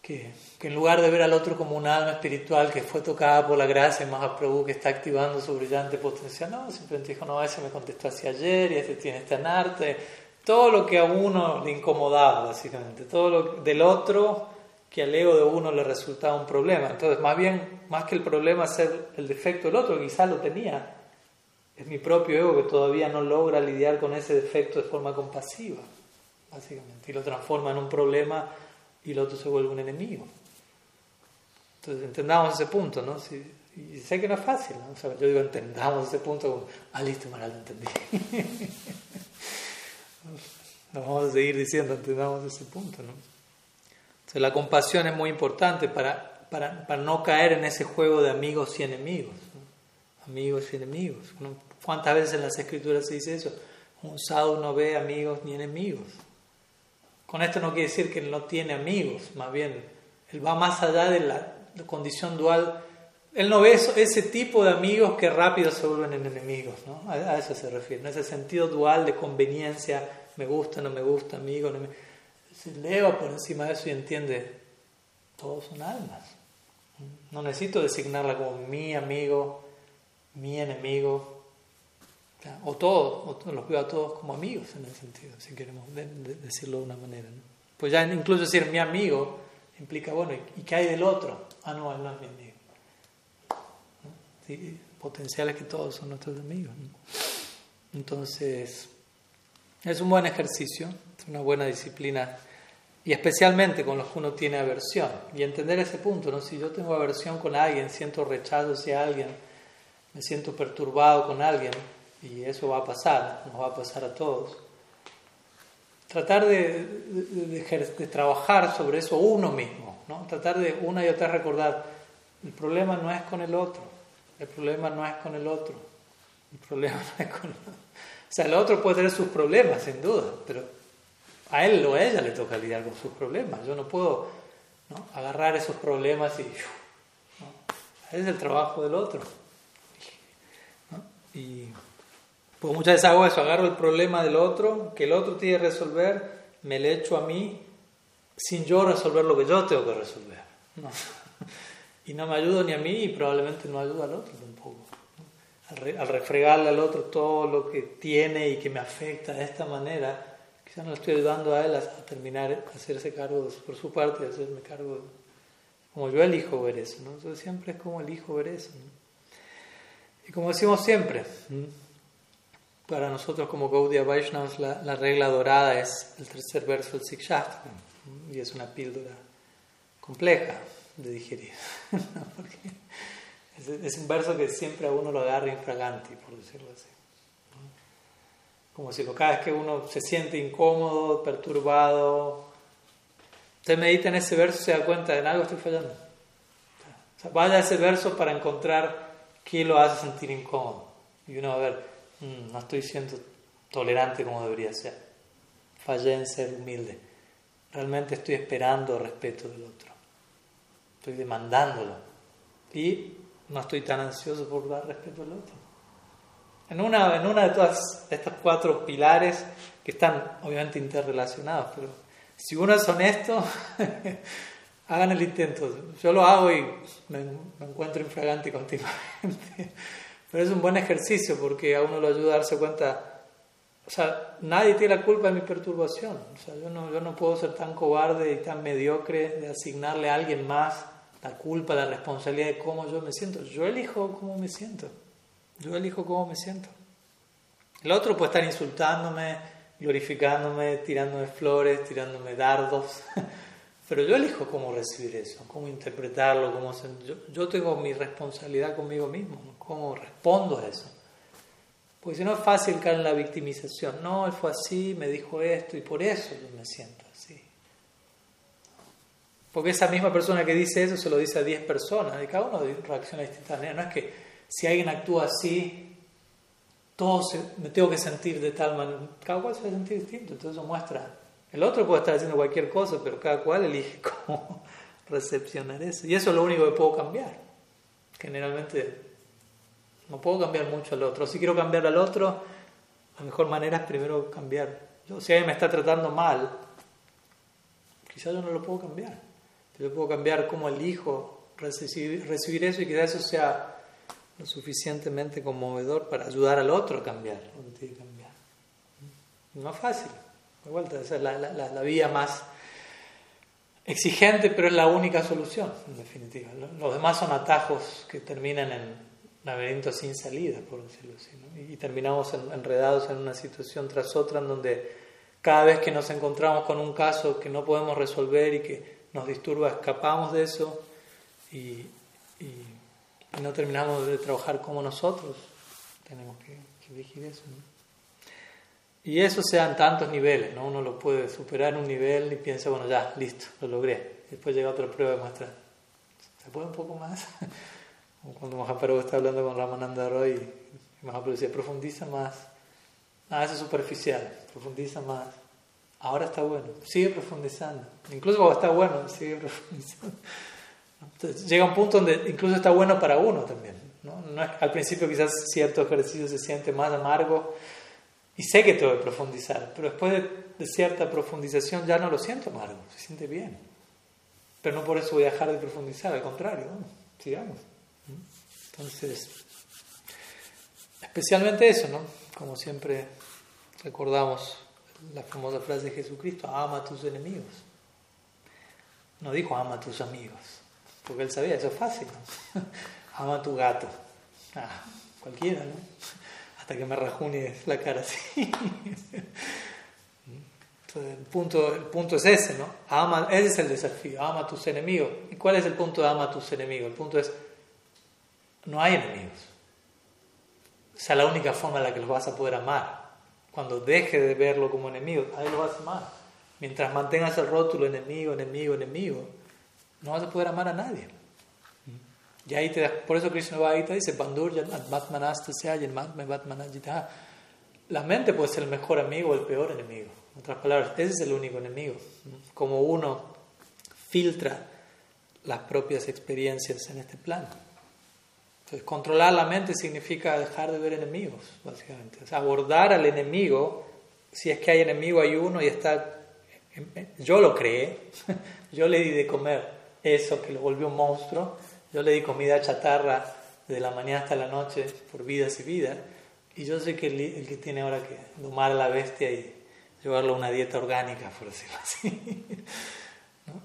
que, en lugar de ver al otro como un alma espiritual que fue tocada por la gracia de Mahaprabhu que está activando su brillante potencial, no, simplemente dijo, no, ese me contestó hacia ayer y este tiene este anarte. Todo lo que a uno le incomodaba, básicamente, todo lo del otro que al ego de uno le resultaba un problema. Entonces, más bien, más que el problema ser el defecto del otro, quizás lo tenía, es mi propio ego que todavía no logra lidiar con ese defecto de forma compasiva, básicamente, y lo transforma en un problema y el otro se vuelve un enemigo. Entonces, entendamos ese punto, ¿no? y sé que no es fácil, ¿no? yo digo, entendamos ese punto como, ah, listo, Maral, entendí. Nos vamos a seguir diciendo, entendamos ese punto, ¿no? la compasión es muy importante para, para, para, no caer en ese juego de amigos y enemigos. Amigos y enemigos. ¿Cuántas veces en las escrituras se dice eso? Un sadhu no ve amigos ni enemigos. con esto no quiere decir que no tiene amigos, más bien, él va más allá de la, condición dual. Él no ve ese tipo de amigos que rápido se vuelven en enemigos, ¿no? A, eso se refiere, en ese sentido dual de conveniencia, me gusta, no me gusta, amigo, no me... se eleva por encima de eso y entiende, todos son almas. No necesito designarla como mi amigo, mi enemigo, o todos, o los veo a todos como amigos en ese sentido, si queremos decirlo de una manera. Pues ya incluso decir mi amigo implica, bueno, ¿y qué hay del otro? Ah, no, él no es mi amigo. ¿Sí? Potenciales que todos son nuestros amigos. Entonces, es un buen ejercicio, es una buena disciplina, y especialmente con los que uno tiene aversión. Y entender ese punto, ¿no? si yo tengo aversión con alguien, siento rechazo hacia alguien, me siento perturbado con alguien, y eso va a pasar, nos va a pasar a todos. Tratar de, de, trabajar sobre eso uno mismo, ¿no? tratar de una y otra recordar, el problema no es con el otro, el problema no es con el otro, el problema no es con. O sea, el otro puede tener sus problemas, sin duda, pero a él o a ella le toca lidiar con sus problemas. Yo no puedo ¿no? agarrar esos problemas y... ¿no? Es el trabajo del otro. Y pues muchas veces hago eso, agarro el problema del otro, que el otro tiene que resolver, me le echo a mí sin yo resolver lo que yo tengo que resolver. Y no me ayudo ni a mí y probablemente no ayuda al otro tampoco. Al, refregarle al otro todo lo que tiene y que me afecta de esta manera, quizás no le estoy ayudando a él a, terminar, a hacerse cargo por su parte, a hacerme cargo, como yo elijo ver eso. ¿no? Siempre es como elijo ver eso. Y como decimos siempre, para nosotros como Gaudiya Vaishnavas la, regla dorada es el tercer verso del Sikshastra y es una píldora compleja de digerir. es, un verso que siempre a uno lo agarra infraganti, por decirlo así. Como si cada vez que uno se siente incómodo, perturbado, usted medita en ese verso y se da cuenta de en algo estoy fallando. vaya a ese verso para encontrar qué lo hace sentir incómodo. Y uno va a ver, Mm, no estoy siendo tolerante como debería ser. Fallé en ser humilde. Realmente estoy esperando respeto del otro. Estoy demandándolo. Y no estoy tan ansioso por dar respeto al otro. En una, en una de todas estas cuatro pilares que están obviamente interrelacionados, pero si uno es honesto, hagan el intento. Yo lo hago y me, me encuentro infragante continuamente. Pero es un buen ejercicio porque a uno lo ayuda a darse cuenta, o sea, nadie tiene la culpa de mi perturbación. O sea, yo no, yo no puedo ser tan cobarde y tan mediocre de asignarle a alguien más la culpa, la responsabilidad de cómo yo me siento. Yo elijo cómo me siento. Yo elijo cómo me siento. El otro puede estar insultándome, glorificándome, tirándome flores, tirándome dardos. Pero yo elijo cómo recibir eso, cómo interpretarlo, cómo yo, yo tengo mi responsabilidad conmigo mismo, cómo respondo a eso. Porque si no es fácil caer en la victimización. No, él fue así, me dijo esto y por eso yo me siento así. Porque esa misma persona que dice eso se lo dice a 10 personas y cada uno reacciona de distinta manera. No es que si alguien actúa así, todo me tengo que sentir de tal manera. Cada cual se va a sentir distinto. Entonces eso muestra el otro puede estar haciendo cualquier cosa, pero cada cual elige cómo recepcionar eso. Y eso es lo único que puedo cambiar. Generalmente no puedo cambiar mucho al otro. Si quiero cambiar al otro, la mejor manera es primero cambiar. Si alguien me está tratando mal, quizás yo no lo puedo cambiar. Yo puedo cambiar cómo elijo recibir, eso y quizás eso sea lo suficientemente conmovedor para ayudar al otro a cambiar. No es fácil. De vuelta, esa es la, la, la, vía más exigente, pero es la única solución, en definitiva. Los demás son atajos que terminan en laberintos sin salida, por decirlo así. Y terminamos enredados en una situación tras otra en donde cada vez que nos encontramos con un caso que no podemos resolver y que nos disturba, escapamos de eso y, y, no terminamos de trabajar como nosotros. Tenemos que, que elegir eso. Y eso sean tantos niveles, ¿no? Uno lo puede superar un nivel y piensa, bueno, ya, listo, lo logré. Después llega otra prueba y muestra, ¿se puede un poco más? Cuando Mahaprabhu está hablando con Ramananda Roy, Mahaprabhu decía, profundiza más. Ah, eso es superficial, profundiza más. Ahora está bueno, sigue profundizando. Incluso cuando está bueno, sigue profundizando. Entonces, llega un punto donde incluso está bueno para uno también. ¿no? No al principio quizás cierto ejercicio se siente más amargo y sé que tengo que profundizar, pero después de, cierta profundización ya no lo siento amargo, se siente bien. Pero no por eso voy a dejar de profundizar, al contrario, sigamos. Entonces, especialmente eso, ¿no? Como siempre recordamos la famosa frase de Jesucristo, ama a tus enemigos. No dijo ama a tus amigos, porque él sabía, eso es fácil. ¿no? ama a tu gato. Ah, cualquiera, ¿no? Hasta que me rajune la cara así. Entonces, el punto, el punto es ese, ¿no? Ama, ese es el desafío, ama a tus enemigos. ¿Y cuál es el punto de ama a tus enemigos? El punto es, no hay enemigos. Esa es la única forma en la que los vas a poder amar. Cuando dejes de verlo como enemigo, ahí lo vas a amar. Mientras mantengas el rótulo enemigo, enemigo, enemigo, no vas a poder amar a nadie. Y ahí por eso Krishna Bhagavata dice, La mente puede ser el mejor amigo o el peor enemigo. En otras palabras, ese es el único enemigo. Como uno filtra las propias experiencias en este plano. Entonces, controlar la mente significa dejar de ver enemigos, básicamente. O sea, abordar al enemigo, si es que hay enemigo, hay uno y está... Yo lo creé, yo le di de comer eso que lo volvió un monstruo, yo le di comida chatarra de la mañana hasta la noche por vidas y vidas, y yo sé que el, que tiene ahora que domar a la bestia y llevarlo a una dieta orgánica, por decirlo así.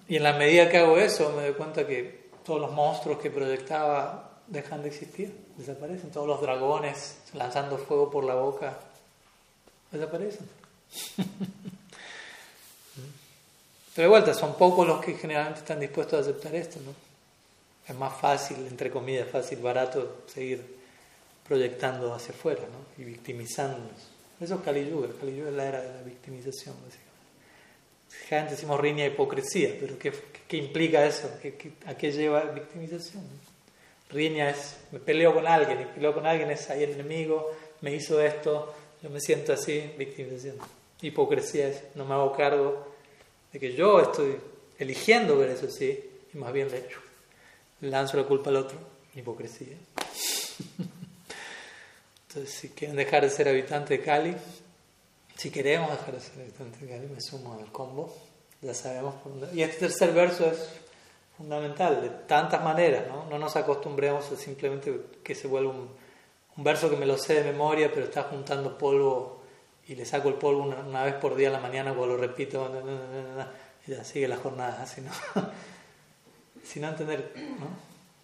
Y en la medida que hago eso, me doy cuenta que todos los monstruos que proyectaba dejan de existir, desaparecen. Todos los dragones lanzando fuego por la boca desaparecen. Pero de vuelta, son pocos los que generalmente están dispuestos a aceptar esto, ¿no? Es más fácil, entre comillas, fácil, barato seguir proyectando hacia afuera, ¿no? Y victimizándonos. Eso es Kali Yuga, Kali Yuga es la era de la victimización, básicamente. Generalmente decimos riña hipocresía, pero ¿qué, qué implica eso? ¿Qué, a qué lleva victimización? Riña es, me peleo con alguien, y peleo con alguien es ahí el enemigo, me hizo esto, yo me siento así, victimización. Hipocresía es, no me hago cargo de que yo estoy eligiendo ver eso así, y más bien le, lanzo la culpa al otro, hipocresía. Entonces, si quieren dejar de ser habitante de Cali, si queremos dejar de ser habitante de Cali, me sumo al combo, ya sabemos por dónde. Y este tercer verso es fundamental, de tantas maneras, ¿no? No nos acostumbremos a simplemente que se vuelva un, verso que me lo sé de memoria, pero está juntando polvo y le saco el polvo una, vez por día a la mañana cuando lo repito, y ya sigue la jornada, así, ¿no? Sin entender, ¿no?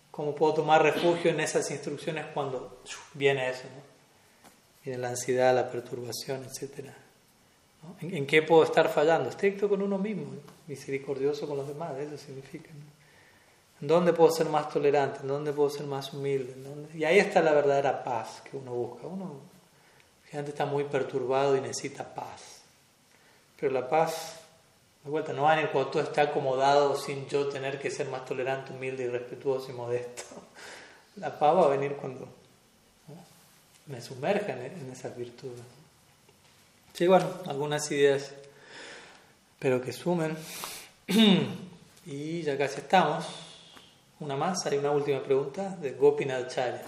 ¿Cómo puedo tomar refugio en esas instrucciones cuando viene eso, ¿no? Viene la ansiedad, la perturbación, etcétera. ¿no? ¿En, ¿En, qué puedo estar fallando? Estricto con uno mismo, misericordioso con los demás, eso significa. ¿no? ¿En dónde puedo ser más tolerante? ¿En dónde puedo ser más humilde? Y ahí está la verdadera paz que uno busca. Uno gente está muy perturbado y necesita paz. Pero la paz, de vuelta, no va a venir cuando todo está acomodado sin yo tener que ser más tolerante, humilde y respetuoso y modesto. La paz va a venir cuando me sumerja en, en esas virtudes. Sí, bueno, algunas ideas, pero que sumen. y ya casi estamos. Una más, hay una última pregunta de Gopinath Charya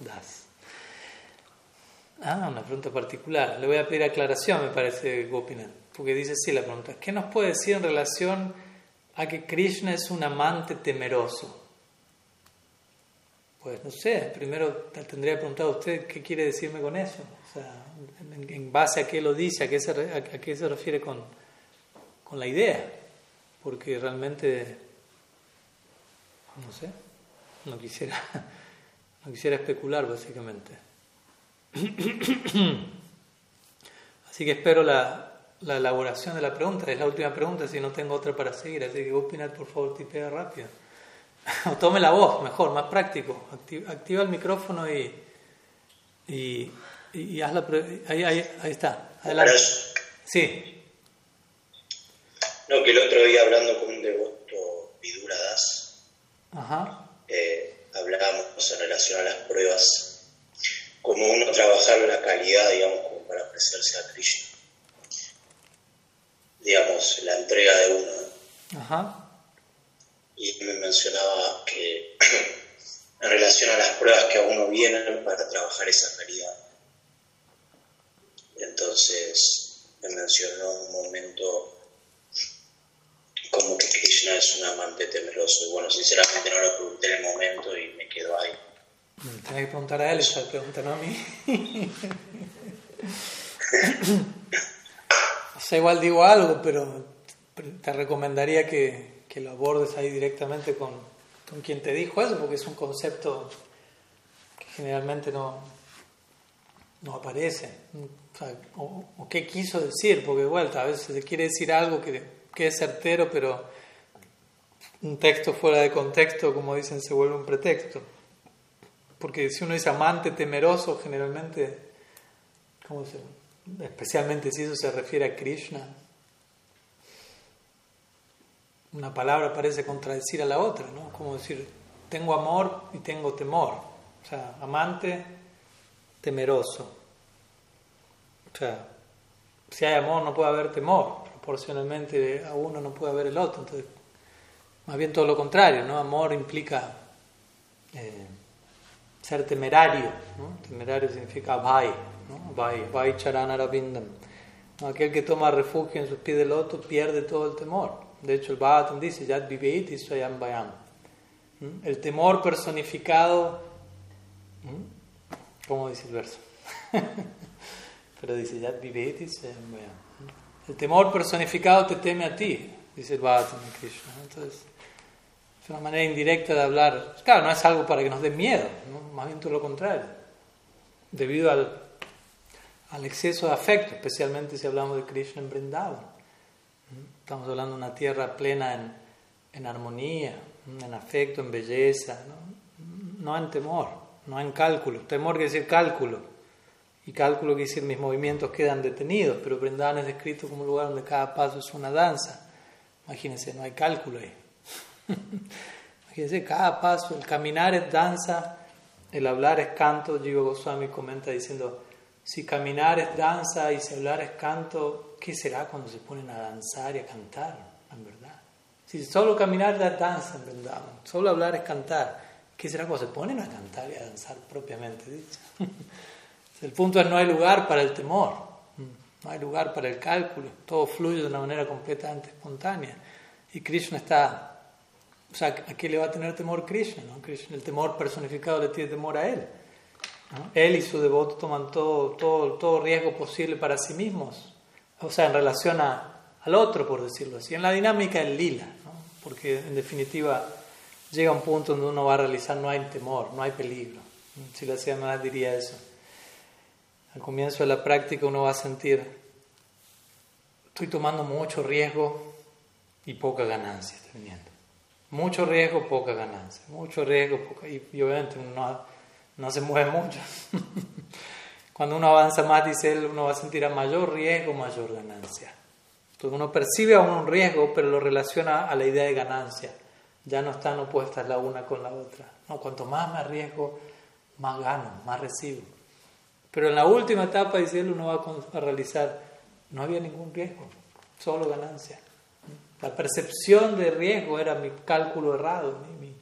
Das. Ah, una pregunta particular. Le voy a pedir aclaración, me parece, Gopinath, porque dice así la pregunta. ¿Qué nos puede decir en relación a que Krishna es un amante temeroso? Pues no sé, primero tendría que preguntar a usted qué quiere decirme con eso. O sea, en, base a qué lo dice, a qué se, a qué se refiere con, con la idea. Porque realmente no sé, no quisiera, no quisiera especular básicamente. Así que espero la, la, elaboración de la pregunta, es la última pregunta, si no tengo otra para seguir, así que opinar por favor, tipea rápido. o tome la voz, mejor, más práctico, activa, activa el micrófono y, y, y, y haz la ahí, ahí, ahí está, adelante. Sí. No, que el otro día hablando con un devoto Vidura Das, Ajá. Eh, hablábamos en relación a las pruebas, como uno trabajar la calidad, digamos, como para ofrecerse a Krishna. digamos, la entrega de uno. Ajá. Y me mencionaba que en relación a las pruebas que a uno vienen para trabajar esa calidad. Entonces me mencionó un momento como que Krishna es un amante temeroso. Y bueno, sinceramente no lo pregunté en el momento y me quedo ahí. Tienes que preguntar a él, esa pregunta no a mí. o sea, igual digo algo, pero te recomendaría que, que lo abordes ahí directamente con, con quien te dijo eso, porque es un concepto que generalmente no, no aparece. O, qué quiso decir, porque de vuelta, a veces se quiere decir algo que, que es certero, pero un texto fuera de contexto, como dicen, se vuelve un pretexto. Porque si uno dice amante temeroso, generalmente, ¿cómo se, especialmente si eso se refiere a Krishna, una palabra parece contradecir a la otra, ¿no? Como decir, tengo amor y tengo temor. O sea, amante, temeroso. O sea, si hay amor no puede haber temor. Proporcionalmente a uno no puede haber el otro. Entonces, más bien todo lo contrario, ¿no? Amor implica eh, ser temerario. ¿no? Temerario significa vai, ¿no? vai, vai charanarabindam. Aquel que toma refugio en sus pies de loto pierde todo el temor. De hecho, el Bhagavatam dice, Yad Viveti Swayam Bayam. ¿Mm? El temor personificado. ¿Mm? ¿Cómo dice el verso? Pero dice, Yad Swayam Bayam. El temor personificado te teme a ti, dice el de Krishna. Entonces, es una manera indirecta de hablar. Claro, no es algo para que nos dé miedo, más bien todo lo contrario. Debido al, al exceso de afecto, especialmente si hablamos de Krishna en Vrindavan. Estamos hablando de una tierra plena en, en armonía, en afecto, en belleza, ¿no? no en temor, no en cálculo. Temor quiere decir cálculo. Y cálculo quiere decir mis movimientos quedan detenidos, pero Vrindavan es descrito como un lugar donde cada paso es una danza. Imagínense, no hay cálculo ahí. Imagínense, cada paso, el caminar es danza, el hablar es canto. Jiva Goswami comenta diciendo, si caminar es danza y si hablar es canto, ¿qué será cuando se ponen a danzar y a cantar, en verdad? Si solo caminar es danza, en verdad, solo hablar es cantar, ¿qué será cuando se ponen a cantar y a danzar propiamente dicho? el punto es no hay lugar para el temor, no hay lugar para el cálculo, todo fluye de una manera completamente espontánea. Y Krishna está, o sea, ¿a qué le va a tener temor Krishna? No? El temor personificado le tiene temor a él. Él y su devoto toman todo, todo, todo riesgo posible para sí mismos, o sea, en relación a, al otro, por decirlo así. En la dinámica del lila, porque en definitiva llega un punto donde uno va a realizar no hay temor, no hay peligro. Si la más diría eso. Al comienzo de la práctica uno va a sentir, estoy tomando mucho riesgo y poca ganancia teniendo. Mucho riesgo, poca ganancia. Mucho riesgo, poca... Y obviamente uno no se mueve mucho. Cuando uno avanza más, dice él, uno va a sentir a mayor riesgo, mayor ganancia. Entonces uno percibe aún un riesgo, pero lo relaciona a la idea de ganancia. Ya no están opuestas la una con la otra. No, cuanto más me arriesgo, más gano, más recibo. Pero en la última etapa, dice él, uno va a realizar, no había ningún riesgo, solo ganancia. La percepción de riesgo era mi cálculo errado, mi,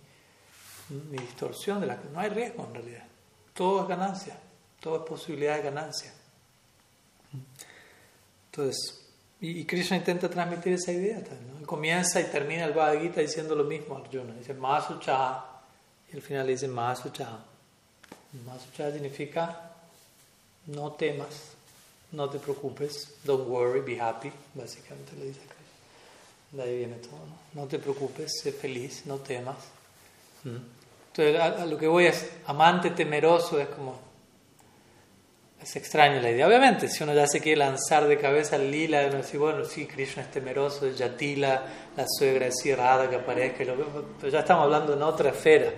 mi distorsión de la que no hay riesgo en realidad. Todo es ganancia, todo es posibilidad de ganancia. Entonces, y, Krishna intenta transmitir esa idea también. Comienza y termina el Bhagavad Gita diciendo lo mismo a Arjuna. Dice Mahasucha y al final le dice Mahasucha. Mahasucha significa no temas, no te preocupes, don't worry, be happy, básicamente le dice Krishna. De ahí viene todo. No, no te preocupes, sé feliz, no temas. Entonces, a, lo que voy es amante temeroso, es como. Es extraño la idea. Obviamente, si uno ya se quiere lanzar de cabeza al lila, uno dice, bueno, sí, Krishna es temeroso, es Yatila, la suegra es Rada que aparezca, pero ya estamos hablando en otra esfera,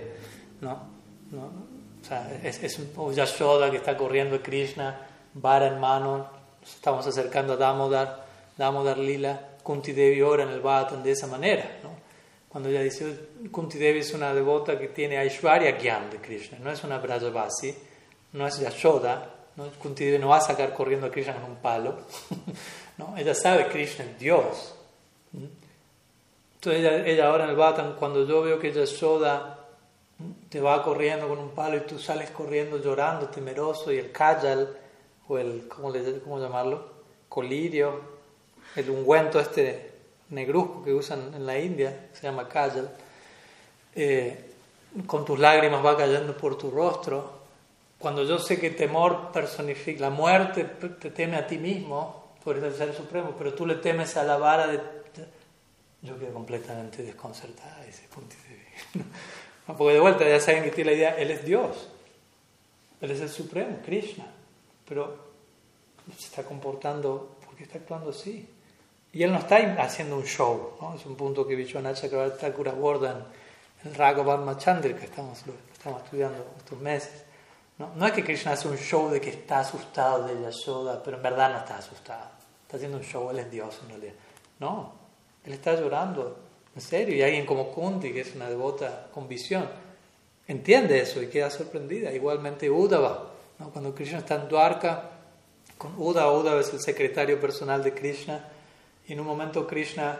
¿no? ¿No? O sea, es, es un Yashoda que está corriendo Krishna, vara en mano, nos estamos acercando a Damodar, Damodar Lila, Kunti Devi ora en el Bhattan de esa manera, ¿no? Cuando ella dice, Kunti Devi es una devota que tiene Aishwarya Gyan de Krishna, no es una Brajavasi, no es Yashoda, ¿no? Kunti no va a sacar corriendo a Krishna con un palo. ¿no? Ella sabe Krishna es Dios. Entonces ella, ella ahora en el Bhattan, cuando yo veo que Yashoda te va corriendo con un palo y tú sales corriendo llorando, temeroso, y el kajal, o el, ¿cómo, le, cómo llamarlo? Colirio, el ungüento este negruzco que usan en la India, se llama kajal, eh, con tus lágrimas va cayendo por tu rostro. Cuando yo sé que temor personifica, la muerte te teme a ti mismo, tú eres el Ser Supremo, pero tú le temes a la vara de... Yo quedo completamente desconcertada de vista. Porque de vuelta ya saben que tiene la idea, Él es Dios, Él es el Supremo, Krishna, pero se está comportando, porque está actuando así. Y Él no está haciendo un show, ¿no? es un punto que Vishwanath Chakravarti Thakur aborda en el Raghav Chandra que estamos, estamos estudiando estos meses. ¿no? no es que Krishna hace un show de que está asustado de Yashoda, pero en verdad no está asustado. Está haciendo un show, Él es Dios en realidad. No, Él está llorando en serio, y alguien como Kunti, que es una devota con visión, entiende eso y queda sorprendida. Igualmente Uddhava, ¿no? cuando Krishna está en Dwarka, con Uddhava, Uddhava es el secretario personal de Krishna, y en un momento Krishna,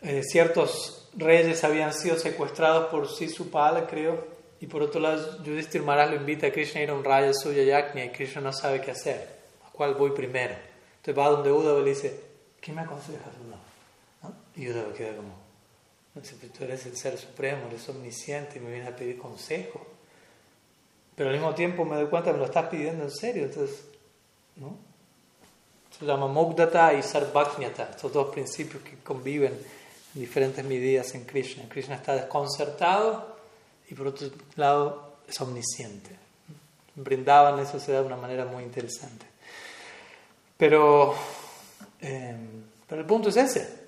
eh, ciertos reyes habían sido secuestrados por Sisupala, creo, y por otro lado Yudhishthir Maharaj lo invita a Krishna a ir a un raya suya y Krishna no sabe qué hacer, a cuál voy primero. Entonces va donde Uddhava y le dice, ¿qué me aconsejas, Uddhava? Y Uddhava queda como, tú eres el ser supremo, eres omnisciente y me vienes a pedir consejo. Pero al mismo tiempo me doy cuenta que me lo estás pidiendo en serio. Entonces, ¿no? Se llama Mogdata y Sarvajñata, estos dos principios que conviven en diferentes medidas en Krishna. Krishna está desconcertado y por otro lado es omnisciente. Brindaban eso se da de una manera muy interesante. Pero, eh, pero el punto es ese.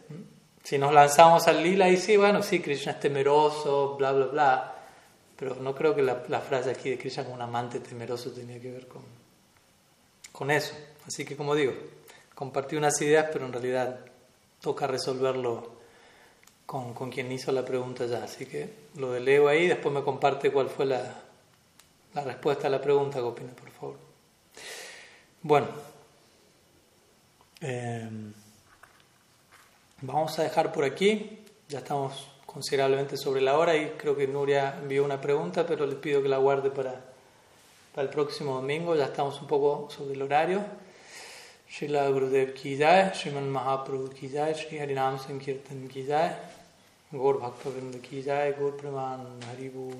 Si nos lanzamos al lila y sí, bueno, sí, Krishna es temeroso, bla, bla, bla, pero no creo que la, frase aquí de Krishna como un amante temeroso tenía que ver con, con eso. Así que como digo, compartí unas ideas, pero en realidad toca resolverlo con, con quien hizo la pregunta ya. Así que lo delego ahí, después me comparte cuál fue la, la respuesta a la pregunta, Gopina, por favor. Bueno. Eh, Vamos a dejar por aquí, ya estamos considerablemente sobre la hora y creo que Nuria envió una pregunta, pero les pido que la guarde para, para el próximo domingo, ya estamos un poco sobre el horario. Srila Gurudev ki jai, Sriman Mahaprabhu ki jai, Sri Harinam Sankirtan ki jai, Gaur Bhakta Vrinda ki jai, Gaur Praman Haribu.